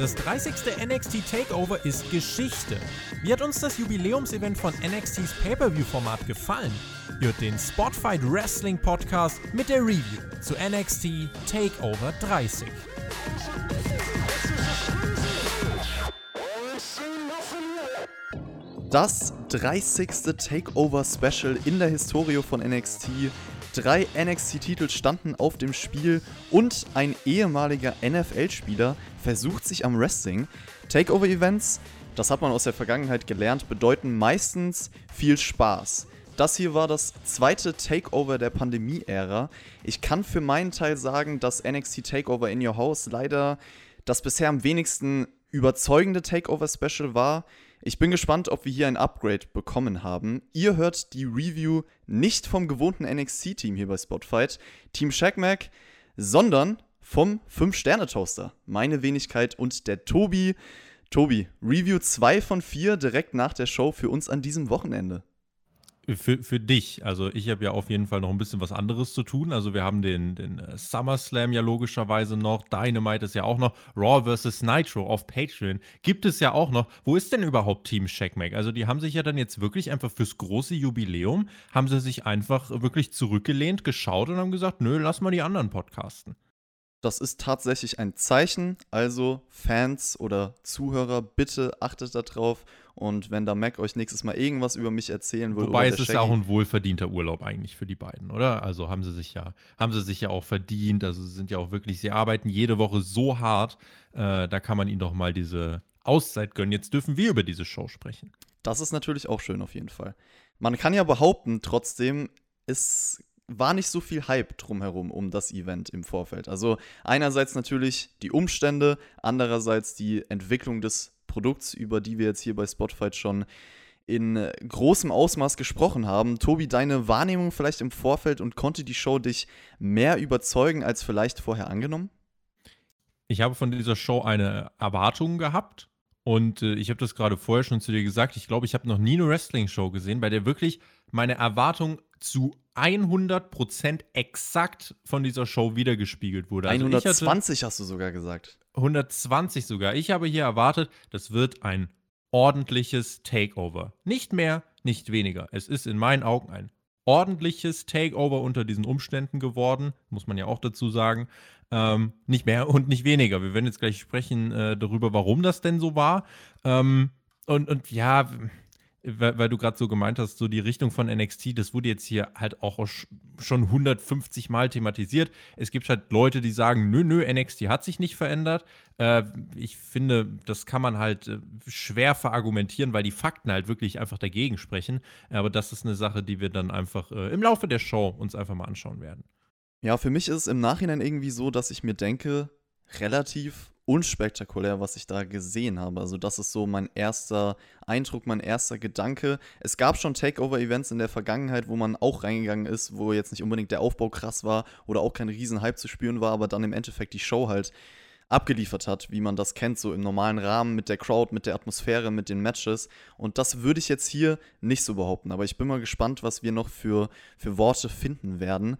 Das 30. NXT Takeover ist Geschichte. Wie hat uns das Jubiläumsevent von NXTs Pay-Per-View-Format gefallen? Hört den Spotfight Wrestling Podcast mit der Review zu NXT Takeover 30. Das 30. Takeover Special in der Historie von NXT Drei NXT-Titel standen auf dem Spiel und ein ehemaliger NFL-Spieler versucht sich am Wrestling. Takeover-Events, das hat man aus der Vergangenheit gelernt, bedeuten meistens viel Spaß. Das hier war das zweite Takeover der Pandemie-Ära. Ich kann für meinen Teil sagen, dass NXT Takeover in Your House leider das bisher am wenigsten überzeugende Takeover-Special war. Ich bin gespannt, ob wir hier ein Upgrade bekommen haben. Ihr hört die Review nicht vom gewohnten NXT-Team hier bei Spotfight, Team Shackmack, sondern vom 5-Sterne-Toaster. Meine Wenigkeit und der Tobi. Tobi, Review 2 von 4 direkt nach der Show für uns an diesem Wochenende für, für dich. Also ich habe ja auf jeden Fall noch ein bisschen was anderes zu tun. Also wir haben den, den äh, SummerSlam ja logischerweise noch, Dynamite ist ja auch noch, Raw vs. Nitro auf Patreon gibt es ja auch noch. Wo ist denn überhaupt Team Shackmack? Also die haben sich ja dann jetzt wirklich einfach fürs große Jubiläum, haben sie sich einfach wirklich zurückgelehnt, geschaut und haben gesagt, nö, lass mal die anderen podcasten. Das ist tatsächlich ein Zeichen. Also Fans oder Zuhörer, bitte achtet darauf. Und wenn da Mac euch nächstes Mal irgendwas über mich erzählen will. Wobei es ist ja auch ein wohlverdienter Urlaub eigentlich für die beiden, oder? Also haben sie sich ja, haben sie sich ja auch verdient. Also sie sind ja auch wirklich, sie arbeiten jede Woche so hart. Äh, da kann man ihnen doch mal diese Auszeit gönnen. Jetzt dürfen wir über diese Show sprechen. Das ist natürlich auch schön auf jeden Fall. Man kann ja behaupten, trotzdem, es war nicht so viel Hype drumherum um das Event im Vorfeld. Also einerseits natürlich die Umstände, andererseits die Entwicklung des Produkts, über die wir jetzt hier bei Spotify schon in großem Ausmaß gesprochen haben. Tobi, deine Wahrnehmung vielleicht im Vorfeld und konnte die Show dich mehr überzeugen als vielleicht vorher angenommen? Ich habe von dieser Show eine Erwartung gehabt und äh, ich habe das gerade vorher schon zu dir gesagt. Ich glaube, ich habe noch nie eine Wrestling-Show gesehen, bei der wirklich meine Erwartung zu 100% exakt von dieser Show wiedergespiegelt wurde. Also 120 hast du sogar gesagt. 120 sogar. Ich habe hier erwartet, das wird ein ordentliches Takeover. Nicht mehr, nicht weniger. Es ist in meinen Augen ein ordentliches Takeover unter diesen Umständen geworden, muss man ja auch dazu sagen. Ähm, nicht mehr und nicht weniger. Wir werden jetzt gleich sprechen äh, darüber, warum das denn so war. Ähm, und, und ja, weil, weil du gerade so gemeint hast, so die Richtung von NXT, das wurde jetzt hier halt auch schon 150 Mal thematisiert. Es gibt halt Leute, die sagen, nö, nö, NXT hat sich nicht verändert. Äh, ich finde, das kann man halt äh, schwer verargumentieren, weil die Fakten halt wirklich einfach dagegen sprechen. Aber das ist eine Sache, die wir dann einfach äh, im Laufe der Show uns einfach mal anschauen werden. Ja, für mich ist es im Nachhinein irgendwie so, dass ich mir denke, relativ unspektakulär, was ich da gesehen habe. Also das ist so mein erster Eindruck, mein erster Gedanke. Es gab schon Takeover-Events in der Vergangenheit, wo man auch reingegangen ist, wo jetzt nicht unbedingt der Aufbau krass war oder auch kein Riesenhype zu spüren war, aber dann im Endeffekt die Show halt abgeliefert hat, wie man das kennt, so im normalen Rahmen mit der Crowd, mit der Atmosphäre, mit den Matches. Und das würde ich jetzt hier nicht so behaupten. Aber ich bin mal gespannt, was wir noch für, für Worte finden werden.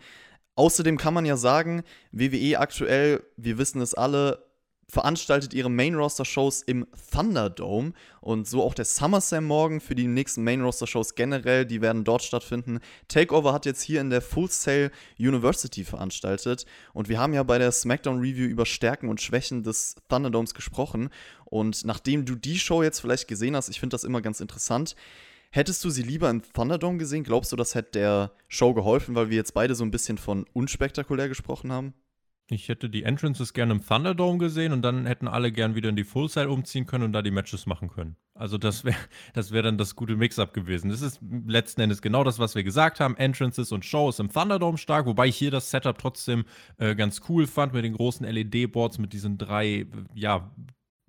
Außerdem kann man ja sagen, WWE aktuell, wir wissen es alle, veranstaltet ihre Main-Roster-Shows im Thunderdome und so auch der SummerSlam morgen für die nächsten Main-Roster-Shows generell, die werden dort stattfinden. Takeover hat jetzt hier in der Full Sail University veranstaltet und wir haben ja bei der SmackDown-Review über Stärken und Schwächen des Thunderdomes gesprochen und nachdem du die Show jetzt vielleicht gesehen hast, ich finde das immer ganz interessant, Hättest du sie lieber im Thunderdome gesehen? Glaubst du, das hätte der Show geholfen, weil wir jetzt beide so ein bisschen von unspektakulär gesprochen haben? Ich hätte die Entrances gerne im Thunderdome gesehen und dann hätten alle gern wieder in die Full Side umziehen können und da die Matches machen können. Also das wäre das wär dann das gute Mix-up gewesen. Das ist letzten Endes genau das, was wir gesagt haben. Entrances und Shows im Thunderdome stark, wobei ich hier das Setup trotzdem äh, ganz cool fand mit den großen LED-Boards, mit diesen drei, ja,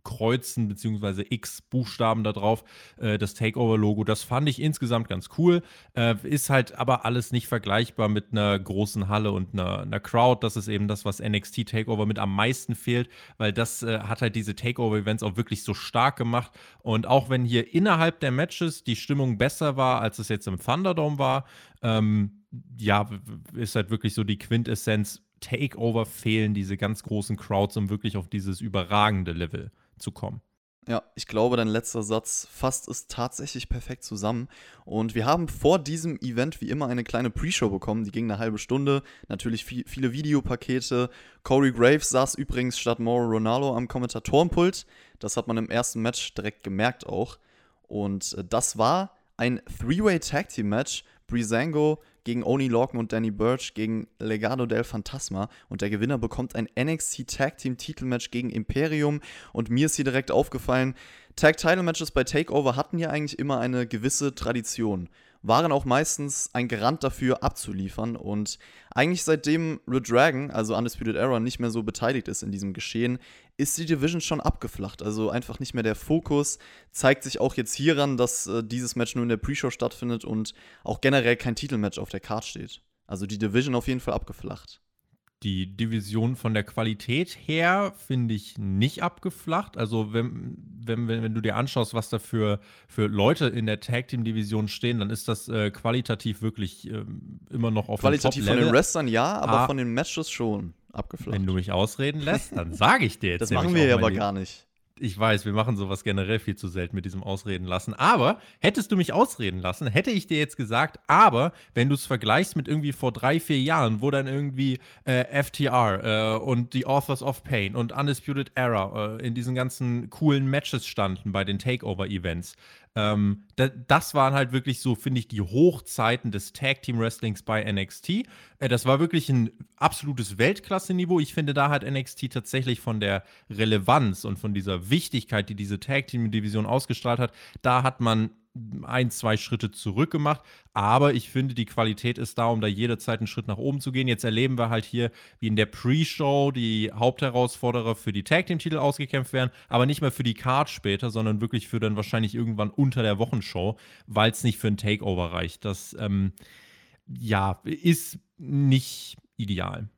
Kreuzen bzw. X-Buchstaben da drauf, äh, das Takeover-Logo. Das fand ich insgesamt ganz cool. Äh, ist halt aber alles nicht vergleichbar mit einer großen Halle und einer, einer Crowd. Das ist eben das, was NXT Takeover mit am meisten fehlt, weil das äh, hat halt diese Takeover-Events auch wirklich so stark gemacht. Und auch wenn hier innerhalb der Matches die Stimmung besser war, als es jetzt im Thunderdome war, ähm, ja, ist halt wirklich so die Quintessenz. Takeover fehlen diese ganz großen Crowds, um wirklich auf dieses überragende Level zu kommen. Ja, ich glaube, dein letzter Satz fasst es tatsächlich perfekt zusammen. Und wir haben vor diesem Event wie immer eine kleine Pre-Show bekommen, die ging eine halbe Stunde. Natürlich viel, viele Videopakete. Corey Graves saß übrigens statt Mauro Ronaldo am Kommentatorenpult. Das hat man im ersten Match direkt gemerkt auch. Und äh, das war ein Three-Way Tag Team Match. Breezango gegen Oni Lorcan und Danny Burch gegen Legado del Fantasma. Und der Gewinner bekommt ein NXT Tag Team Titelmatch gegen Imperium. Und mir ist hier direkt aufgefallen, Tag Title Matches bei Takeover hatten ja eigentlich immer eine gewisse Tradition waren auch meistens ein Garant dafür abzuliefern. Und eigentlich seitdem Red Dragon, also Undisputed Era, nicht mehr so beteiligt ist in diesem Geschehen, ist die Division schon abgeflacht. Also einfach nicht mehr der Fokus. Zeigt sich auch jetzt hieran, dass äh, dieses Match nur in der Pre-Show stattfindet und auch generell kein Titelmatch auf der Card steht. Also die Division auf jeden Fall abgeflacht die Division von der Qualität her finde ich nicht abgeflacht. Also wenn, wenn, wenn, du dir anschaust, was da für, für Leute in der Tag Team Division stehen, dann ist das äh, qualitativ wirklich äh, immer noch auf Qualitativ von den Wrestlern ja, aber ah, von den Matches schon abgeflacht. Wenn du mich ausreden lässt, dann sage ich dir jetzt. das machen wir ja aber gar nicht. Ich weiß, wir machen sowas generell viel zu selten mit diesem Ausreden lassen. Aber hättest du mich ausreden lassen, hätte ich dir jetzt gesagt, aber wenn du es vergleichst mit irgendwie vor drei, vier Jahren, wo dann irgendwie äh, FTR äh, und die Authors of Pain und Undisputed Era äh, in diesen ganzen coolen Matches standen bei den Takeover-Events, ähm, da, das waren halt wirklich so, finde ich, die Hochzeiten des Tag Team Wrestlings bei NXT. Äh, das war wirklich ein absolutes Weltklasse-Niveau. Ich finde, da hat NXT tatsächlich von der Relevanz und von dieser Wichtigkeit, die diese Tag Team Division ausgestrahlt hat, da hat man ein, zwei Schritte zurück gemacht. Aber ich finde, die Qualität ist da, um da jederzeit einen Schritt nach oben zu gehen. Jetzt erleben wir halt hier, wie in der Pre-Show die Hauptherausforderer für die Tag Team-Titel ausgekämpft werden, aber nicht mehr für die Card später, sondern wirklich für dann wahrscheinlich irgendwann unter der Wochenshow, weil es nicht für ein Takeover reicht. Das, ähm, ja, ist nicht ideal.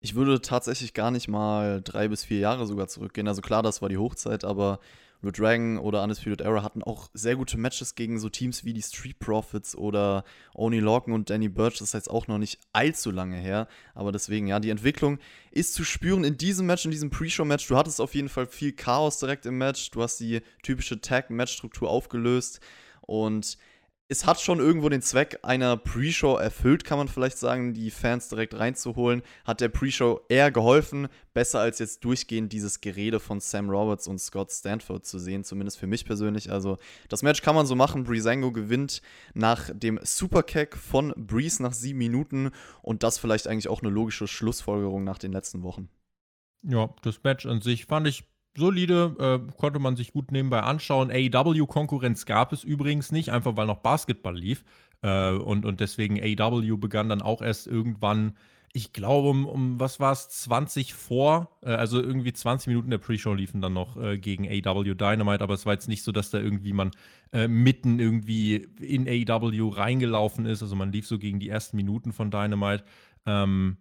Ich würde tatsächlich gar nicht mal drei bis vier Jahre sogar zurückgehen. Also klar, das war die Hochzeit, aber Red Dragon oder Undisputed Era hatten auch sehr gute Matches gegen so Teams wie die Street Profits oder Oni Lorcan und Danny Burch. Das ist jetzt auch noch nicht allzu lange her. Aber deswegen, ja, die Entwicklung ist zu spüren in diesem Match, in diesem Pre-Show-Match. Du hattest auf jeden Fall viel Chaos direkt im Match. Du hast die typische Tag-Match-Struktur aufgelöst. Und es hat schon irgendwo den Zweck einer Pre-Show erfüllt, kann man vielleicht sagen, die Fans direkt reinzuholen. Hat der Pre-Show eher geholfen, besser als jetzt durchgehend dieses Gerede von Sam Roberts und Scott Stanford zu sehen, zumindest für mich persönlich. Also das Match kann man so machen. Breezango gewinnt nach dem Superkick von Breeze nach sieben Minuten und das vielleicht eigentlich auch eine logische Schlussfolgerung nach den letzten Wochen. Ja, das Match an sich fand ich solide, äh, konnte man sich gut nebenbei anschauen. AEW-Konkurrenz gab es übrigens nicht, einfach weil noch Basketball lief. Äh, und, und deswegen AEW begann dann auch erst irgendwann, ich glaube, um, um was war es, 20 vor, äh, also irgendwie 20 Minuten der Pre-Show liefen dann noch äh, gegen AEW Dynamite, aber es war jetzt nicht so, dass da irgendwie man äh, mitten irgendwie in AEW reingelaufen ist. Also man lief so gegen die ersten Minuten von Dynamite. Ähm,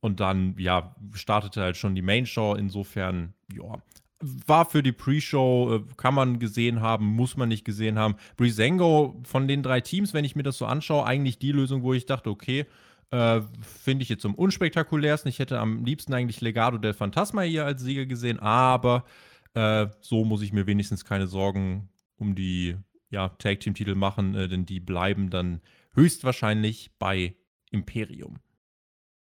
und dann, ja, startete halt schon die Main Show. Insofern, ja, war für die Pre-Show, äh, kann man gesehen haben, muss man nicht gesehen haben. Breezango von den drei Teams, wenn ich mir das so anschaue, eigentlich die Lösung, wo ich dachte, okay, äh, finde ich jetzt am unspektakulärsten. Ich hätte am liebsten eigentlich Legado del Fantasma hier als Sieger gesehen, aber äh, so muss ich mir wenigstens keine Sorgen um die ja, Tag-Team-Titel machen, äh, denn die bleiben dann höchstwahrscheinlich bei Imperium.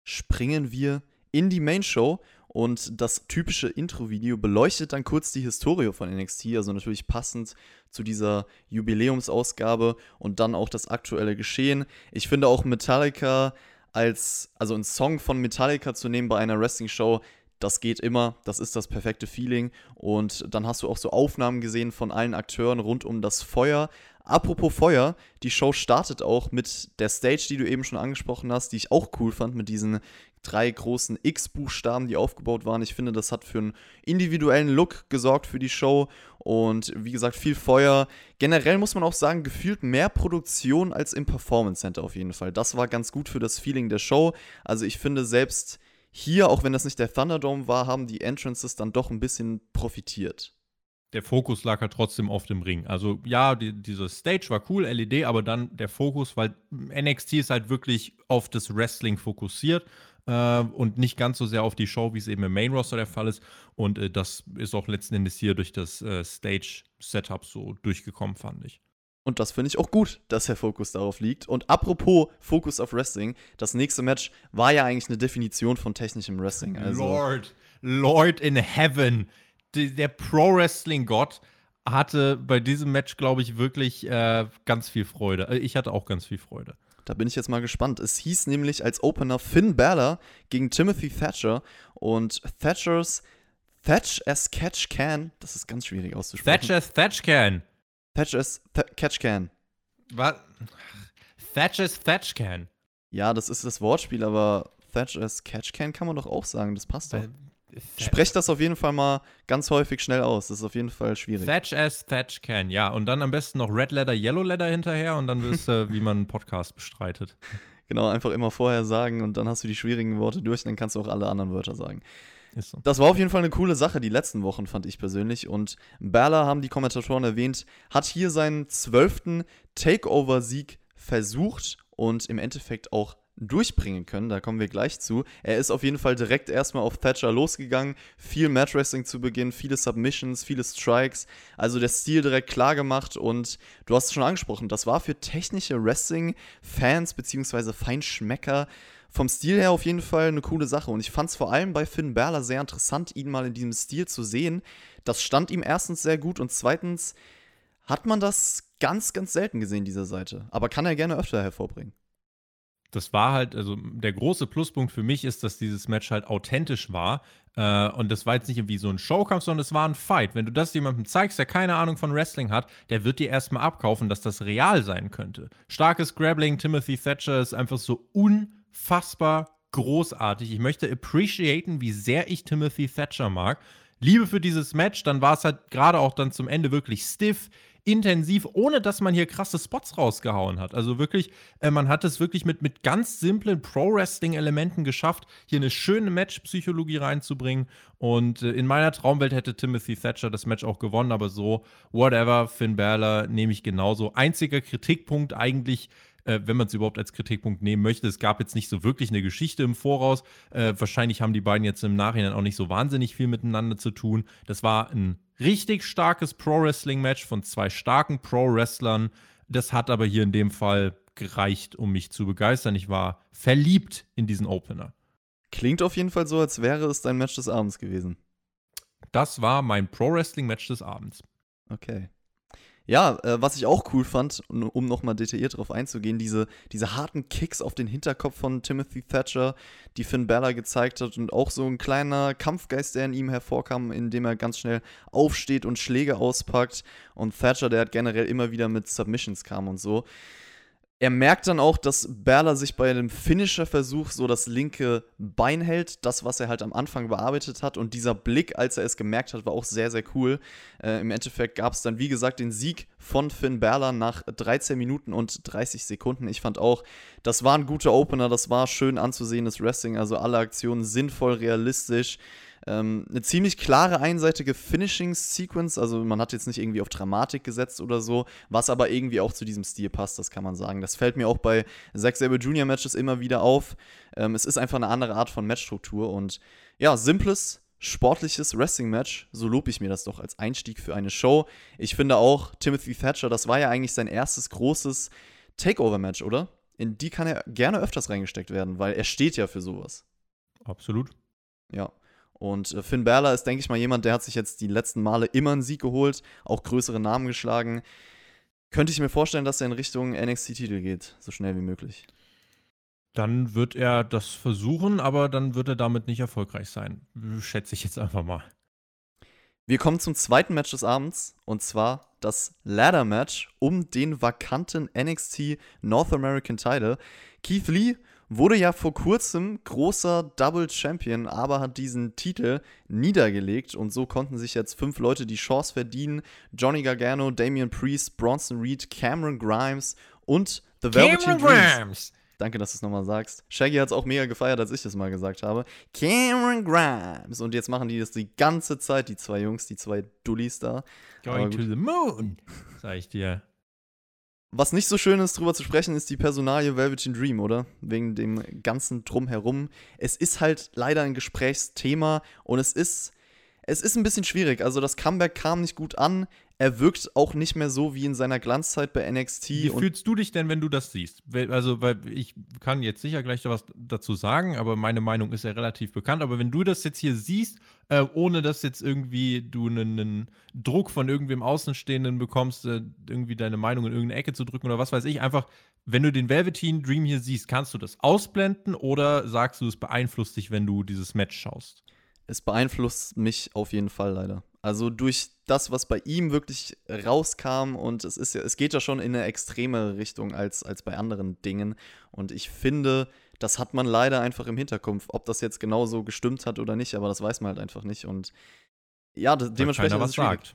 Springen wir in die Main Show und das typische Intro-Video beleuchtet dann kurz die Historie von NXT, also natürlich passend zu dieser Jubiläumsausgabe und dann auch das aktuelle Geschehen. Ich finde auch Metallica als, also ein Song von Metallica zu nehmen bei einer Wrestling-Show, das geht immer, das ist das perfekte Feeling. Und dann hast du auch so Aufnahmen gesehen von allen Akteuren rund um das Feuer. Apropos Feuer, die Show startet auch mit der Stage, die du eben schon angesprochen hast, die ich auch cool fand, mit diesen drei großen X-Buchstaben, die aufgebaut waren. Ich finde, das hat für einen individuellen Look gesorgt für die Show und wie gesagt, viel Feuer. Generell muss man auch sagen, gefühlt mehr Produktion als im Performance Center auf jeden Fall. Das war ganz gut für das Feeling der Show. Also ich finde selbst hier, auch wenn das nicht der Thunderdome war, haben die Entrances dann doch ein bisschen profitiert der Fokus lag halt trotzdem auf dem Ring. Also ja, die, diese Stage war cool, LED, aber dann der Fokus, weil NXT ist halt wirklich auf das Wrestling fokussiert äh, und nicht ganz so sehr auf die Show, wie es eben im Main Roster der Fall ist. Und äh, das ist auch letzten Endes hier durch das äh, Stage-Setup so durchgekommen, fand ich. Und das finde ich auch gut, dass der Fokus darauf liegt. Und apropos Fokus auf Wrestling, das nächste Match war ja eigentlich eine Definition von technischem Wrestling. Also Lord, Lord in Heaven, der Pro-Wrestling-Gott hatte bei diesem Match, glaube ich, wirklich äh, ganz viel Freude. Äh, ich hatte auch ganz viel Freude. Da bin ich jetzt mal gespannt. Es hieß nämlich als Opener Finn Balor gegen Timothy Thatcher und Thatchers Thatch as Catch Can, das ist ganz schwierig auszusprechen. Thatch as Thatch Can. Thatch as Th Catch Can. Was? Thatch as Thatch Can. Ja, das ist das Wortspiel, aber Thatch as Catch Can kann man doch auch sagen, das passt doch. Sprecht das auf jeden Fall mal ganz häufig schnell aus. Das ist auf jeden Fall schwierig. Thatch as Thatch can, ja. Und dann am besten noch Red Leather, Yellow Leather hinterher und dann wirst du, wie man einen Podcast bestreitet. Genau, einfach immer vorher sagen und dann hast du die schwierigen Worte durch, dann kannst du auch alle anderen Wörter sagen. So. Das war auf jeden Fall eine coole Sache die letzten Wochen, fand ich persönlich. Und Balor, haben die Kommentatoren erwähnt, hat hier seinen zwölften Takeover-Sieg versucht und im Endeffekt auch durchbringen können. Da kommen wir gleich zu. Er ist auf jeden Fall direkt erstmal auf Thatcher losgegangen. Viel Match Wrestling zu Beginn, viele Submissions, viele Strikes. Also der Stil direkt klar gemacht und du hast es schon angesprochen, das war für technische Wrestling-Fans bzw. Feinschmecker vom Stil her auf jeden Fall eine coole Sache. Und ich fand es vor allem bei Finn Balor sehr interessant, ihn mal in diesem Stil zu sehen. Das stand ihm erstens sehr gut und zweitens hat man das ganz, ganz selten gesehen, dieser Seite. Aber kann er gerne öfter hervorbringen das war halt, also der große Pluspunkt für mich ist, dass dieses Match halt authentisch war. Äh, und das war jetzt nicht irgendwie so ein Showkampf, sondern es war ein Fight. Wenn du das jemandem zeigst, der keine Ahnung von Wrestling hat, der wird dir erstmal abkaufen, dass das real sein könnte. Starkes Grabbling, Timothy Thatcher ist einfach so unfassbar großartig. Ich möchte appreciaten, wie sehr ich Timothy Thatcher mag. Liebe für dieses Match, dann war es halt gerade auch dann zum Ende wirklich stiff intensiv, ohne dass man hier krasse Spots rausgehauen hat. Also wirklich, äh, man hat es wirklich mit, mit ganz simplen Pro-Wrestling-Elementen geschafft, hier eine schöne Match-Psychologie reinzubringen. Und äh, in meiner Traumwelt hätte Timothy Thatcher das Match auch gewonnen, aber so, whatever, Finn Balor nehme ich genauso. Einziger Kritikpunkt eigentlich äh, wenn man es überhaupt als Kritikpunkt nehmen möchte. Es gab jetzt nicht so wirklich eine Geschichte im Voraus. Äh, wahrscheinlich haben die beiden jetzt im Nachhinein auch nicht so wahnsinnig viel miteinander zu tun. Das war ein richtig starkes Pro-Wrestling-Match von zwei starken Pro-Wrestlern. Das hat aber hier in dem Fall gereicht, um mich zu begeistern. Ich war verliebt in diesen Opener. Klingt auf jeden Fall so, als wäre es dein Match des Abends gewesen. Das war mein Pro-Wrestling-Match des Abends. Okay. Ja, äh, was ich auch cool fand, um nochmal detailliert darauf einzugehen, diese, diese harten Kicks auf den Hinterkopf von Timothy Thatcher, die Finn Balor gezeigt hat und auch so ein kleiner Kampfgeist, der in ihm hervorkam, indem er ganz schnell aufsteht und Schläge auspackt. Und Thatcher, der hat generell immer wieder mit Submissions kam und so er merkt dann auch, dass Berler sich bei einem Finisher-Versuch so das linke Bein hält, das, was er halt am Anfang bearbeitet hat. Und dieser Blick, als er es gemerkt hat, war auch sehr, sehr cool. Äh, Im Endeffekt gab es dann, wie gesagt, den Sieg von Finn Berler nach 13 Minuten und 30 Sekunden. Ich fand auch, das war ein guter Opener, das war schön anzusehendes Wrestling, also alle Aktionen sinnvoll, realistisch. Ähm, eine ziemlich klare einseitige Finishing-Sequence, also man hat jetzt nicht irgendwie auf Dramatik gesetzt oder so, was aber irgendwie auch zu diesem Stil passt, das kann man sagen. Das fällt mir auch bei Zack Sabre Junior Matches immer wieder auf. Ähm, es ist einfach eine andere Art von Matchstruktur und ja, simples, sportliches Wrestling-Match, so lobe ich mir das doch als Einstieg für eine Show. Ich finde auch, Timothy Thatcher, das war ja eigentlich sein erstes großes Takeover-Match, oder? In die kann er gerne öfters reingesteckt werden, weil er steht ja für sowas. Absolut. Ja. Und äh, Finn Balor ist, denke ich mal, jemand, der hat sich jetzt die letzten Male immer einen Sieg geholt, auch größere Namen geschlagen. Könnte ich mir vorstellen, dass er in Richtung NXT-Titel geht, so schnell wie möglich. Dann wird er das versuchen, aber dann wird er damit nicht erfolgreich sein. Schätze ich jetzt einfach mal. Wir kommen zum zweiten Match des Abends und zwar das Ladder Match um den vakanten NXT North American Title. Keith Lee Wurde ja vor kurzem großer Double Champion, aber hat diesen Titel niedergelegt und so konnten sich jetzt fünf Leute die Chance verdienen. Johnny Gargano, Damian Priest, Bronson Reed, Cameron Grimes und The Velveteen Dreams. Danke, dass du es nochmal sagst. Shaggy hat es auch mega gefeiert, als ich das mal gesagt habe. Cameron Grimes. Und jetzt machen die das die ganze Zeit, die zwei Jungs, die zwei Dullis da. Going to the moon, sag ich dir. Was nicht so schön ist, drüber zu sprechen, ist die Personalie Velveteen Dream, oder? Wegen dem ganzen Drumherum. Es ist halt leider ein Gesprächsthema und es ist, es ist ein bisschen schwierig. Also das Comeback kam nicht gut an er wirkt auch nicht mehr so wie in seiner Glanzzeit bei NXT. Wie fühlst du dich denn, wenn du das siehst? Also, weil ich kann jetzt sicher gleich was dazu sagen, aber meine Meinung ist ja relativ bekannt. Aber wenn du das jetzt hier siehst, äh, ohne dass jetzt irgendwie du einen, Druck von irgendwem Außenstehenden bekommst, äh, irgendwie deine Meinung in irgendeine Ecke zu drücken oder was weiß ich, einfach, wenn du den Velveteen Dream hier siehst, kannst du das ausblenden oder sagst du, es beeinflusst dich, wenn du dieses Match schaust? Es beeinflusst mich auf jeden Fall leider. Also durch das, was bei ihm wirklich rauskam und es ist ja, es geht ja schon in eine extreme Richtung als, als bei anderen Dingen. Und ich finde, das hat man leider einfach im Hinterkopf. Ob das jetzt genauso gestimmt hat oder nicht, aber das weiß man halt einfach nicht. Und ja, dementsprechend. Keiner was sagt.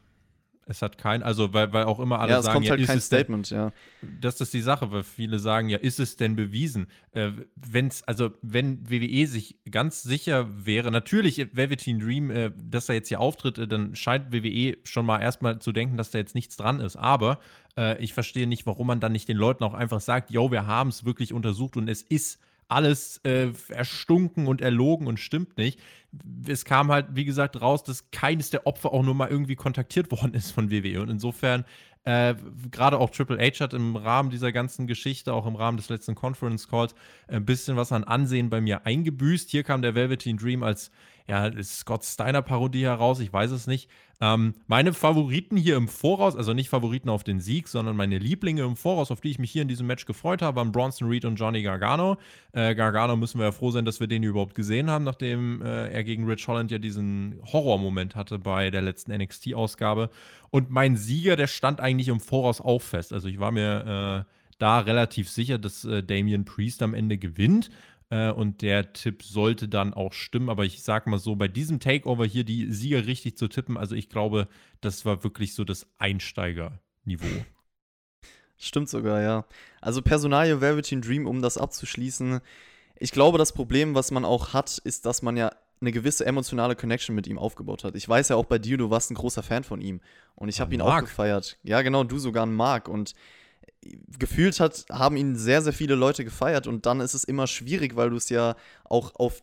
Es hat kein, also weil, weil auch immer alle ja, es sagen, kommt ja, halt ist kein Statement, denn, ja. Das ist die Sache, weil viele sagen, ja, ist es denn bewiesen? Äh, wenn's, also wenn WWE sich ganz sicher wäre, natürlich Velveteen Dream, äh, dass er jetzt hier auftritt, äh, dann scheint WWE schon mal erstmal zu denken, dass da jetzt nichts dran ist. Aber äh, ich verstehe nicht, warum man dann nicht den Leuten auch einfach sagt, yo, wir haben es wirklich untersucht und es ist alles äh, erstunken und erlogen und stimmt nicht. Es kam halt, wie gesagt, raus, dass keines der Opfer auch nur mal irgendwie kontaktiert worden ist von WWE. Und insofern, äh, gerade auch Triple H hat im Rahmen dieser ganzen Geschichte, auch im Rahmen des letzten Conference Calls, ein bisschen was an Ansehen bei mir eingebüßt. Hier kam der Velveteen Dream als ja, Scott Steiner-Parodie heraus, ich weiß es nicht. Ähm, meine Favoriten hier im Voraus, also nicht Favoriten auf den Sieg, sondern meine Lieblinge im Voraus, auf die ich mich hier in diesem Match gefreut habe, waren Bronson Reed und Johnny Gargano. Äh, Gargano müssen wir ja froh sein, dass wir den überhaupt gesehen haben, nachdem äh, er gegen Rich Holland ja diesen Horrormoment hatte bei der letzten NXT-Ausgabe. Und mein Sieger, der stand eigentlich im Voraus auch fest. Also ich war mir äh, da relativ sicher, dass äh, Damian Priest am Ende gewinnt. Äh, und der Tipp sollte dann auch stimmen. Aber ich sag mal so, bei diesem Takeover hier die Sieger richtig zu tippen, also ich glaube, das war wirklich so das Einsteigerniveau. Stimmt sogar, ja. Also Personalie Velveteen Dream, um das abzuschließen. Ich glaube, das Problem, was man auch hat, ist, dass man ja eine gewisse emotionale Connection mit ihm aufgebaut hat. Ich weiß ja auch bei dir, du warst ein großer Fan von ihm. Und ich habe ihn Mark. auch gefeiert. Ja, genau, du sogar ein Mark. Und gefühlt hat, haben ihn sehr, sehr viele Leute gefeiert und dann ist es immer schwierig, weil du es ja auch auf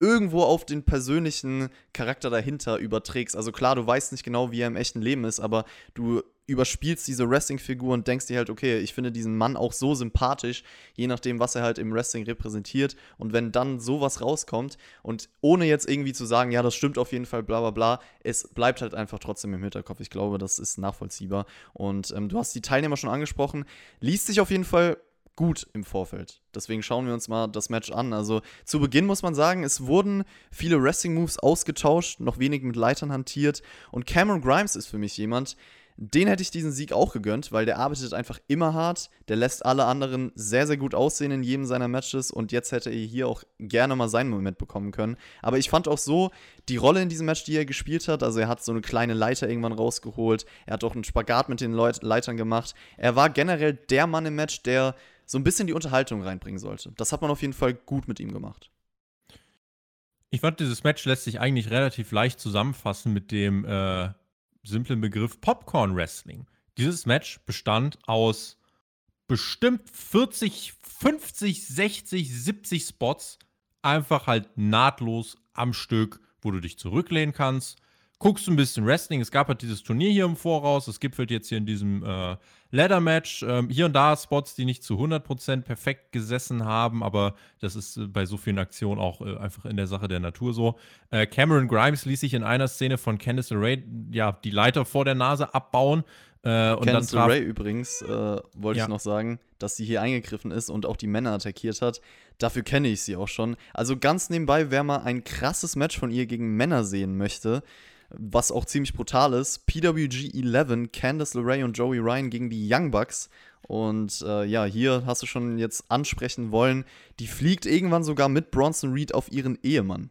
irgendwo auf den persönlichen Charakter dahinter überträgst. Also klar, du weißt nicht genau, wie er im echten Leben ist, aber du überspielst diese Wrestling-Figur und denkst dir halt, okay, ich finde diesen Mann auch so sympathisch, je nachdem, was er halt im Wrestling repräsentiert. Und wenn dann sowas rauskommt und ohne jetzt irgendwie zu sagen, ja, das stimmt auf jeden Fall, bla bla bla, es bleibt halt einfach trotzdem im Hinterkopf. Ich glaube, das ist nachvollziehbar. Und ähm, du hast die Teilnehmer schon angesprochen. Liest sich auf jeden Fall gut im Vorfeld. Deswegen schauen wir uns mal das Match an. Also zu Beginn muss man sagen, es wurden viele Wrestling-Moves ausgetauscht, noch wenig mit Leitern hantiert. Und Cameron Grimes ist für mich jemand, den hätte ich diesen Sieg auch gegönnt, weil der arbeitet einfach immer hart. Der lässt alle anderen sehr, sehr gut aussehen in jedem seiner Matches und jetzt hätte er hier auch gerne mal seinen Moment bekommen können. Aber ich fand auch so die Rolle in diesem Match, die er gespielt hat, also er hat so eine kleine Leiter irgendwann rausgeholt, er hat auch einen Spagat mit den Leut Leitern gemacht. Er war generell der Mann im Match, der so ein bisschen die Unterhaltung reinbringen sollte. Das hat man auf jeden Fall gut mit ihm gemacht. Ich fand, dieses Match lässt sich eigentlich relativ leicht zusammenfassen mit dem äh simplen Begriff Popcorn Wrestling. Dieses Match bestand aus bestimmt 40, 50, 60, 70 Spots, einfach halt nahtlos am Stück, wo du dich zurücklehnen kannst, guckst ein bisschen Wrestling. Es gab halt dieses Turnier hier im Voraus. Es gipfelt jetzt hier in diesem äh, Ladder-Match. Ähm, hier und da Spots, die nicht zu 100% perfekt gesessen haben, aber das ist äh, bei so vielen Aktionen auch äh, einfach in der Sache der Natur so. Äh, Cameron Grimes ließ sich in einer Szene von Candice LeRae ja, die Leiter vor der Nase abbauen. Äh, und Candice LeRae übrigens, äh, wollte ja. ich noch sagen, dass sie hier eingegriffen ist und auch die Männer attackiert hat. Dafür kenne ich sie auch schon. Also ganz nebenbei, wer mal ein krasses Match von ihr gegen Männer sehen möchte, was auch ziemlich brutal ist. PWG 11, Candice LeRae und Joey Ryan gegen die Young Bucks. Und äh, ja, hier hast du schon jetzt ansprechen wollen, die fliegt irgendwann sogar mit Bronson Reed auf ihren Ehemann.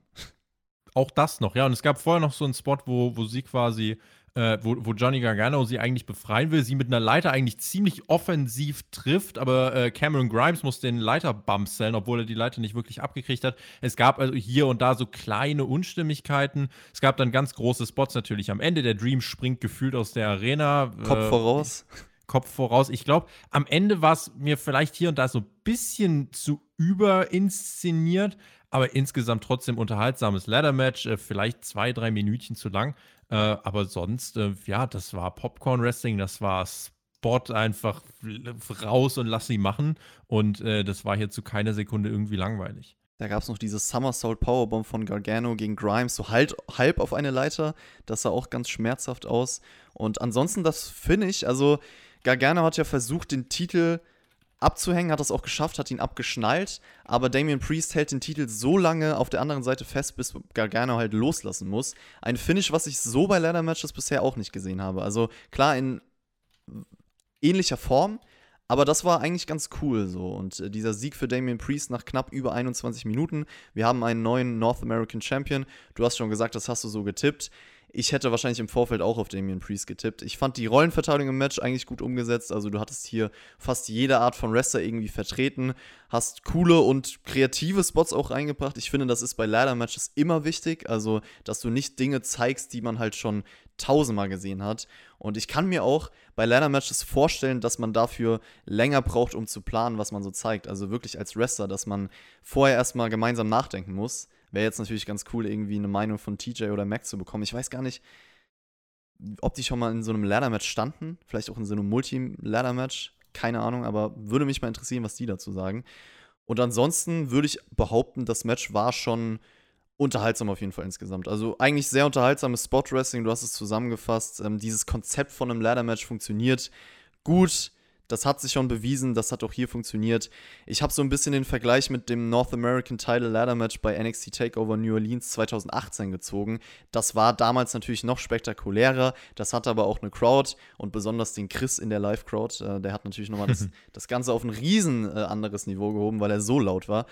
Auch das noch, ja. Und es gab vorher noch so einen Spot, wo, wo sie quasi äh, wo, wo Johnny Gargano sie eigentlich befreien will, sie mit einer Leiter eigentlich ziemlich offensiv trifft, aber äh, Cameron Grimes muss den Leiter bumpseln, obwohl er die Leiter nicht wirklich abgekriegt hat. Es gab also hier und da so kleine Unstimmigkeiten. Es gab dann ganz große Spots natürlich am Ende. Der Dream springt gefühlt aus der Arena. Kopf äh, voraus. Kopf voraus. Ich glaube, am Ende war es mir vielleicht hier und da so ein bisschen zu überinszeniert, aber insgesamt trotzdem unterhaltsames Ladder-Match. Äh, vielleicht zwei, drei Minütchen zu lang. Äh, aber sonst, äh, ja, das war Popcorn-Wrestling, das war Spot einfach raus und lass sie machen. Und äh, das war hier zu keiner Sekunde irgendwie langweilig. Da gab es noch diese Somersault Powerbomb von Gargano gegen Grimes, so halt, halb auf eine Leiter. Das sah auch ganz schmerzhaft aus. Und ansonsten das Finish, also Gargano hat ja versucht, den Titel abzuhängen, hat das auch geschafft, hat ihn abgeschnallt, aber Damian Priest hält den Titel so lange auf der anderen Seite fest, bis Gargano halt loslassen muss. Ein Finish, was ich so bei Ladder Matches bisher auch nicht gesehen habe. Also klar in ähnlicher Form, aber das war eigentlich ganz cool so. Und äh, dieser Sieg für Damian Priest nach knapp über 21 Minuten. Wir haben einen neuen North American Champion. Du hast schon gesagt, das hast du so getippt. Ich hätte wahrscheinlich im Vorfeld auch auf Damian Priest getippt. Ich fand die Rollenverteilung im Match eigentlich gut umgesetzt. Also du hattest hier fast jede Art von Wrestler irgendwie vertreten, hast coole und kreative Spots auch reingebracht. Ich finde, das ist bei Ladder-Matches immer wichtig. Also, dass du nicht Dinge zeigst, die man halt schon tausendmal gesehen hat. Und ich kann mir auch bei Ladder-Matches vorstellen, dass man dafür länger braucht, um zu planen, was man so zeigt. Also wirklich als Wrestler, dass man vorher erstmal gemeinsam nachdenken muss. Wäre jetzt natürlich ganz cool, irgendwie eine Meinung von TJ oder Mac zu bekommen. Ich weiß gar nicht, ob die schon mal in so einem Ladder-Match standen. Vielleicht auch in so einem Multi-Ladder-Match. Keine Ahnung, aber würde mich mal interessieren, was die dazu sagen. Und ansonsten würde ich behaupten, das Match war schon unterhaltsam auf jeden Fall insgesamt. Also eigentlich sehr unterhaltsames Spot-Wrestling, du hast es zusammengefasst. Ähm, dieses Konzept von einem Ladder-Match funktioniert gut. Das hat sich schon bewiesen, das hat auch hier funktioniert. Ich habe so ein bisschen den Vergleich mit dem North American Title Ladder Match bei NXT Takeover New Orleans 2018 gezogen. Das war damals natürlich noch spektakulärer, das hatte aber auch eine Crowd und besonders den Chris in der Live-Crowd. Äh, der hat natürlich nochmal das, das Ganze auf ein riesen äh, anderes Niveau gehoben, weil er so laut war.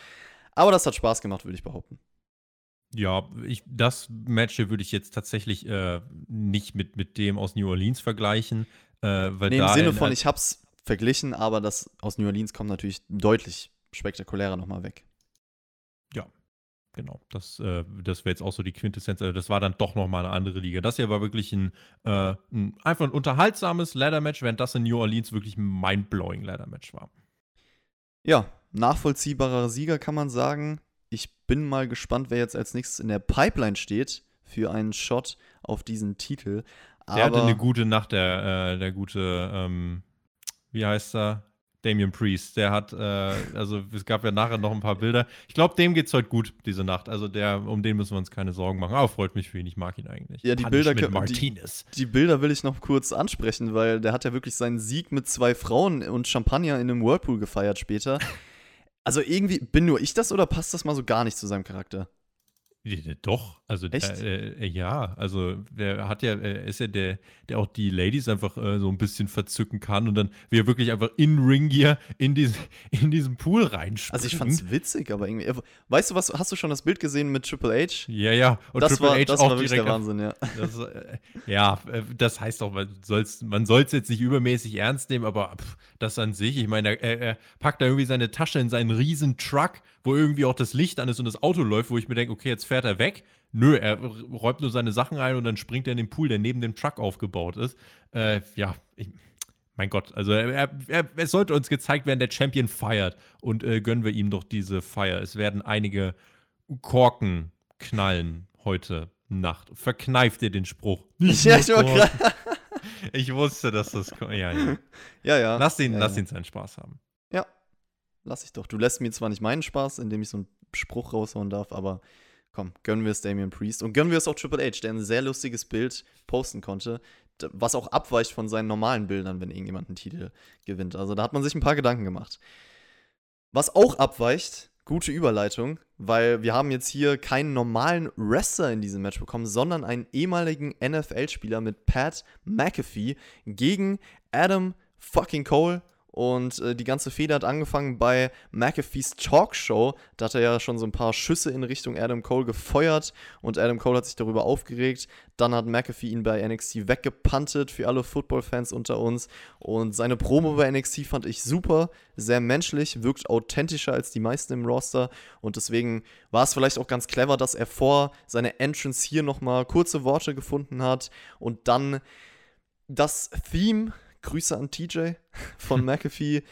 Aber das hat Spaß gemacht, würde ich behaupten. Ja, ich, das Match hier würde ich jetzt tatsächlich äh, nicht mit, mit dem aus New Orleans vergleichen. Äh, weil nee, Im Sinne von, ich hab's verglichen, aber das aus New Orleans kommt natürlich deutlich spektakulärer nochmal weg. Ja, genau. Das, äh, das wäre jetzt auch so die Quintessenz. Also das war dann doch nochmal eine andere Liga. Das hier war wirklich ein, äh, ein einfach ein unterhaltsames Ladder-Match, während das in New Orleans wirklich ein mind-blowing Ladder-Match war. Ja, nachvollziehbarer Sieger kann man sagen. Ich bin mal gespannt, wer jetzt als nächstes in der Pipeline steht für einen Shot auf diesen Titel. Aber der hatte eine gute Nacht, der, äh, der gute, ähm, wie heißt er? Damian Priest. Der hat, äh, also es gab ja nachher noch ein paar Bilder. Ich glaube, dem geht es heute gut, diese Nacht. Also der, um den müssen wir uns keine Sorgen machen. Aber freut mich für ihn, ich mag ihn eigentlich. Ja, die Bilder, Martinez. Die, die, Bilder will ich noch kurz ansprechen, weil der hat ja wirklich seinen Sieg mit zwei Frauen und Champagner in einem Whirlpool gefeiert später. Also irgendwie, bin nur ich das oder passt das mal so gar nicht zu seinem Charakter? Doch, also Echt? Der, äh, ja, also der hat ja, er ist ja der, der auch die Ladies einfach äh, so ein bisschen verzücken kann und dann wie er wirklich einfach in Ringgear in, diesen, in diesen Pool reinspringt. Also ich fand's witzig, aber irgendwie, weißt du was, hast du schon das Bild gesehen mit Triple H? Ja, ja, und das Triple war, H das auch war wirklich der Wahnsinn, ja. Das, äh, ja, äh, das heißt auch, man soll's, man soll's jetzt nicht übermäßig ernst nehmen, aber pff, das an sich, ich meine, er, er packt da irgendwie seine Tasche in seinen riesen Truck wo irgendwie auch das Licht an ist und das Auto läuft, wo ich mir denke, okay, jetzt fährt er weg. Nö, er räumt nur seine Sachen ein und dann springt er in den Pool, der neben dem Truck aufgebaut ist. Äh, ja, ich, mein Gott, also er, er, es sollte uns gezeigt werden, der Champion feiert und äh, gönnen wir ihm doch diese Feier. Es werden einige Korken knallen heute Nacht. Verkneift ihr den Spruch. Ja, ich, ich wusste, dass das kommt. Ja, ja. ja, ja. Lass ihn, ja, lass ihn seinen Spaß haben. Lass ich doch. Du lässt mir zwar nicht meinen Spaß, indem ich so einen Spruch raushauen darf, aber komm, gönnen wir es Damian Priest und gönnen wir es auch Triple H, der ein sehr lustiges Bild posten konnte, was auch abweicht von seinen normalen Bildern, wenn irgendjemand einen Titel gewinnt. Also da hat man sich ein paar Gedanken gemacht. Was auch abweicht, gute Überleitung, weil wir haben jetzt hier keinen normalen Wrestler in diesem Match bekommen, sondern einen ehemaligen NFL-Spieler mit Pat McAfee gegen Adam fucking Cole und äh, die ganze Fehde hat angefangen bei McAfees Talkshow. Da hat er ja schon so ein paar Schüsse in Richtung Adam Cole gefeuert und Adam Cole hat sich darüber aufgeregt. Dann hat McAfee ihn bei NXT weggepantet für alle Football-Fans unter uns. Und seine Promo bei NXT fand ich super, sehr menschlich, wirkt authentischer als die meisten im Roster. Und deswegen war es vielleicht auch ganz clever, dass er vor seiner Entrance hier nochmal kurze Worte gefunden hat und dann das Theme Grüße an TJ von McAfee.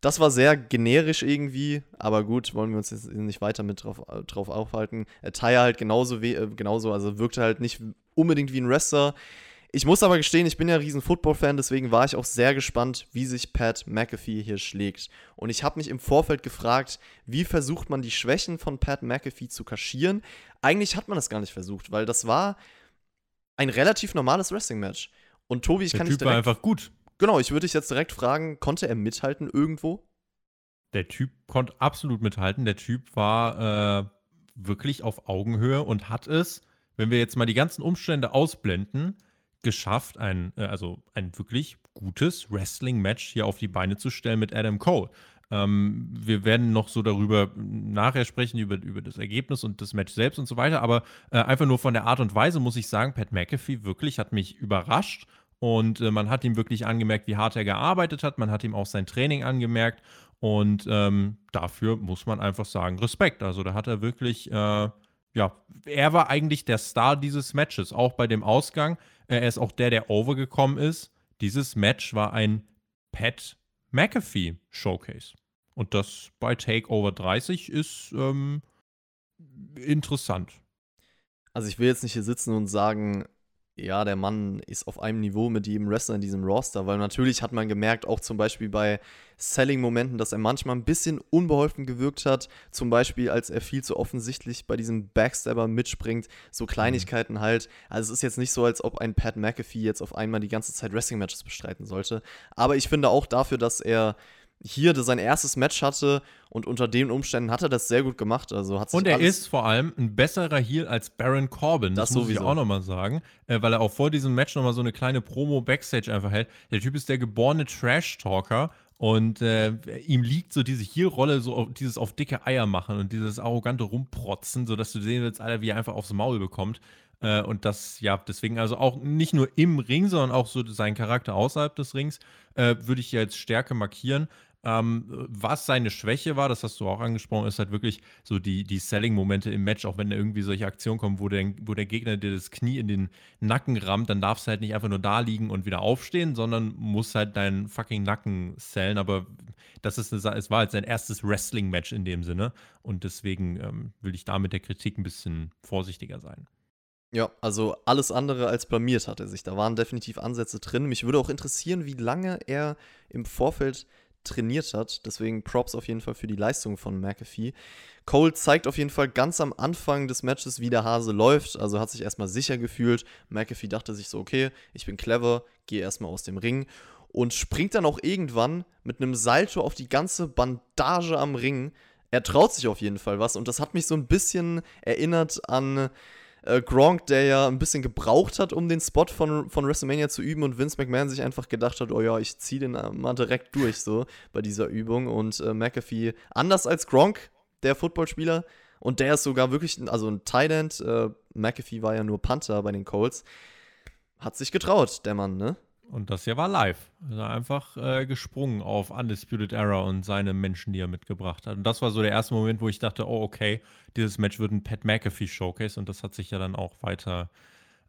Das war sehr generisch irgendwie, aber gut, wollen wir uns jetzt nicht weiter mit drauf, drauf aufhalten. Äh, Taya halt genauso, äh, genauso, also wirkte halt nicht unbedingt wie ein Wrestler. Ich muss aber gestehen, ich bin ja ein riesen Football-Fan, deswegen war ich auch sehr gespannt, wie sich Pat McAfee hier schlägt. Und ich habe mich im Vorfeld gefragt, wie versucht man die Schwächen von Pat McAfee zu kaschieren? Eigentlich hat man das gar nicht versucht, weil das war ein relativ normales Wrestling-Match. Und Tobi, ich Der kann Typ dich direkt war einfach gut. Genau, ich würde dich jetzt direkt fragen, konnte er mithalten irgendwo? Der Typ konnte absolut mithalten. Der Typ war äh, wirklich auf Augenhöhe und hat es, wenn wir jetzt mal die ganzen Umstände ausblenden, geschafft, ein, äh, also ein wirklich gutes Wrestling-Match hier auf die Beine zu stellen mit Adam Cole. Ähm, wir werden noch so darüber nachher sprechen, über, über das Ergebnis und das Match selbst und so weiter, aber äh, einfach nur von der Art und Weise muss ich sagen, Pat McAfee wirklich hat mich überrascht und äh, man hat ihm wirklich angemerkt, wie hart er gearbeitet hat. Man hat ihm auch sein Training angemerkt. Und ähm, dafür muss man einfach sagen, Respekt. Also da hat er wirklich, äh, ja, er war eigentlich der Star dieses Matches, auch bei dem Ausgang. Äh, er ist auch der, der overgekommen ist. Dieses Match war ein Pat McAfee Showcase. Und das bei Takeover 30 ist ähm, interessant. Also ich will jetzt nicht hier sitzen und sagen, ja, der Mann ist auf einem Niveau mit jedem Wrestler in diesem Roster, weil natürlich hat man gemerkt, auch zum Beispiel bei Selling-Momenten, dass er manchmal ein bisschen unbeholfen gewirkt hat. Zum Beispiel, als er viel zu offensichtlich bei diesem Backstabber mitspringt, so Kleinigkeiten mhm. halt. Also es ist jetzt nicht so, als ob ein Pat McAfee jetzt auf einmal die ganze Zeit Wrestling-Matches bestreiten sollte. Aber ich finde auch dafür, dass er hier sein erstes Match hatte und unter den Umständen hat er das sehr gut gemacht. Also hat und er ist vor allem ein besserer Heel als Baron Corbin. Das, das muss sowieso. ich auch nochmal sagen, äh, weil er auch vor diesem Match nochmal so eine kleine Promo Backstage einfach hält. Der Typ ist der geborene Trash-Talker und äh, ihm liegt so diese Heel-Rolle, so auf, dieses auf dicke Eier machen und dieses arrogante Rumprotzen, sodass du sehen willst, Alter, wie er einfach aufs Maul bekommt. Äh, und das, ja, deswegen also auch nicht nur im Ring, sondern auch so sein Charakter außerhalb des Rings äh, würde ich hier als Stärke markieren. Ähm, was seine Schwäche war, das hast du auch angesprochen, ist halt wirklich so die, die Selling-Momente im Match, auch wenn da irgendwie solche Aktionen kommen, wo der, wo der Gegner dir das Knie in den Nacken rammt, dann darfst du halt nicht einfach nur da liegen und wieder aufstehen, sondern musst halt deinen fucking Nacken sellen. Aber das ist eine, es war halt sein erstes Wrestling-Match in dem Sinne und deswegen ähm, will ich da mit der Kritik ein bisschen vorsichtiger sein. Ja, also alles andere als blamiert hat er sich. Da waren definitiv Ansätze drin. Mich würde auch interessieren, wie lange er im Vorfeld trainiert hat. Deswegen Props auf jeden Fall für die Leistung von McAfee. Cole zeigt auf jeden Fall ganz am Anfang des Matches, wie der Hase läuft. Also hat sich erstmal sicher gefühlt. McAfee dachte sich so, okay, ich bin clever, gehe erstmal aus dem Ring. Und springt dann auch irgendwann mit einem Salto auf die ganze Bandage am Ring. Er traut sich auf jeden Fall was. Und das hat mich so ein bisschen erinnert an äh, Gronk, der ja ein bisschen gebraucht hat, um den Spot von, von WrestleMania zu üben und Vince McMahon sich einfach gedacht hat, oh ja, ich ziehe den mal direkt durch so bei dieser Übung und äh, McAfee, anders als Gronk, der Footballspieler, und der ist sogar wirklich, also ein Thailand, äh, McAfee war ja nur Panther bei den Colts, hat sich getraut, der Mann, ne? Und das hier war live. Ist einfach äh, gesprungen auf Undisputed Era und seine Menschen, die er mitgebracht hat. Und das war so der erste Moment, wo ich dachte, oh, okay, dieses Match wird ein Pat McAfee Showcase. Und das hat sich ja dann auch weiter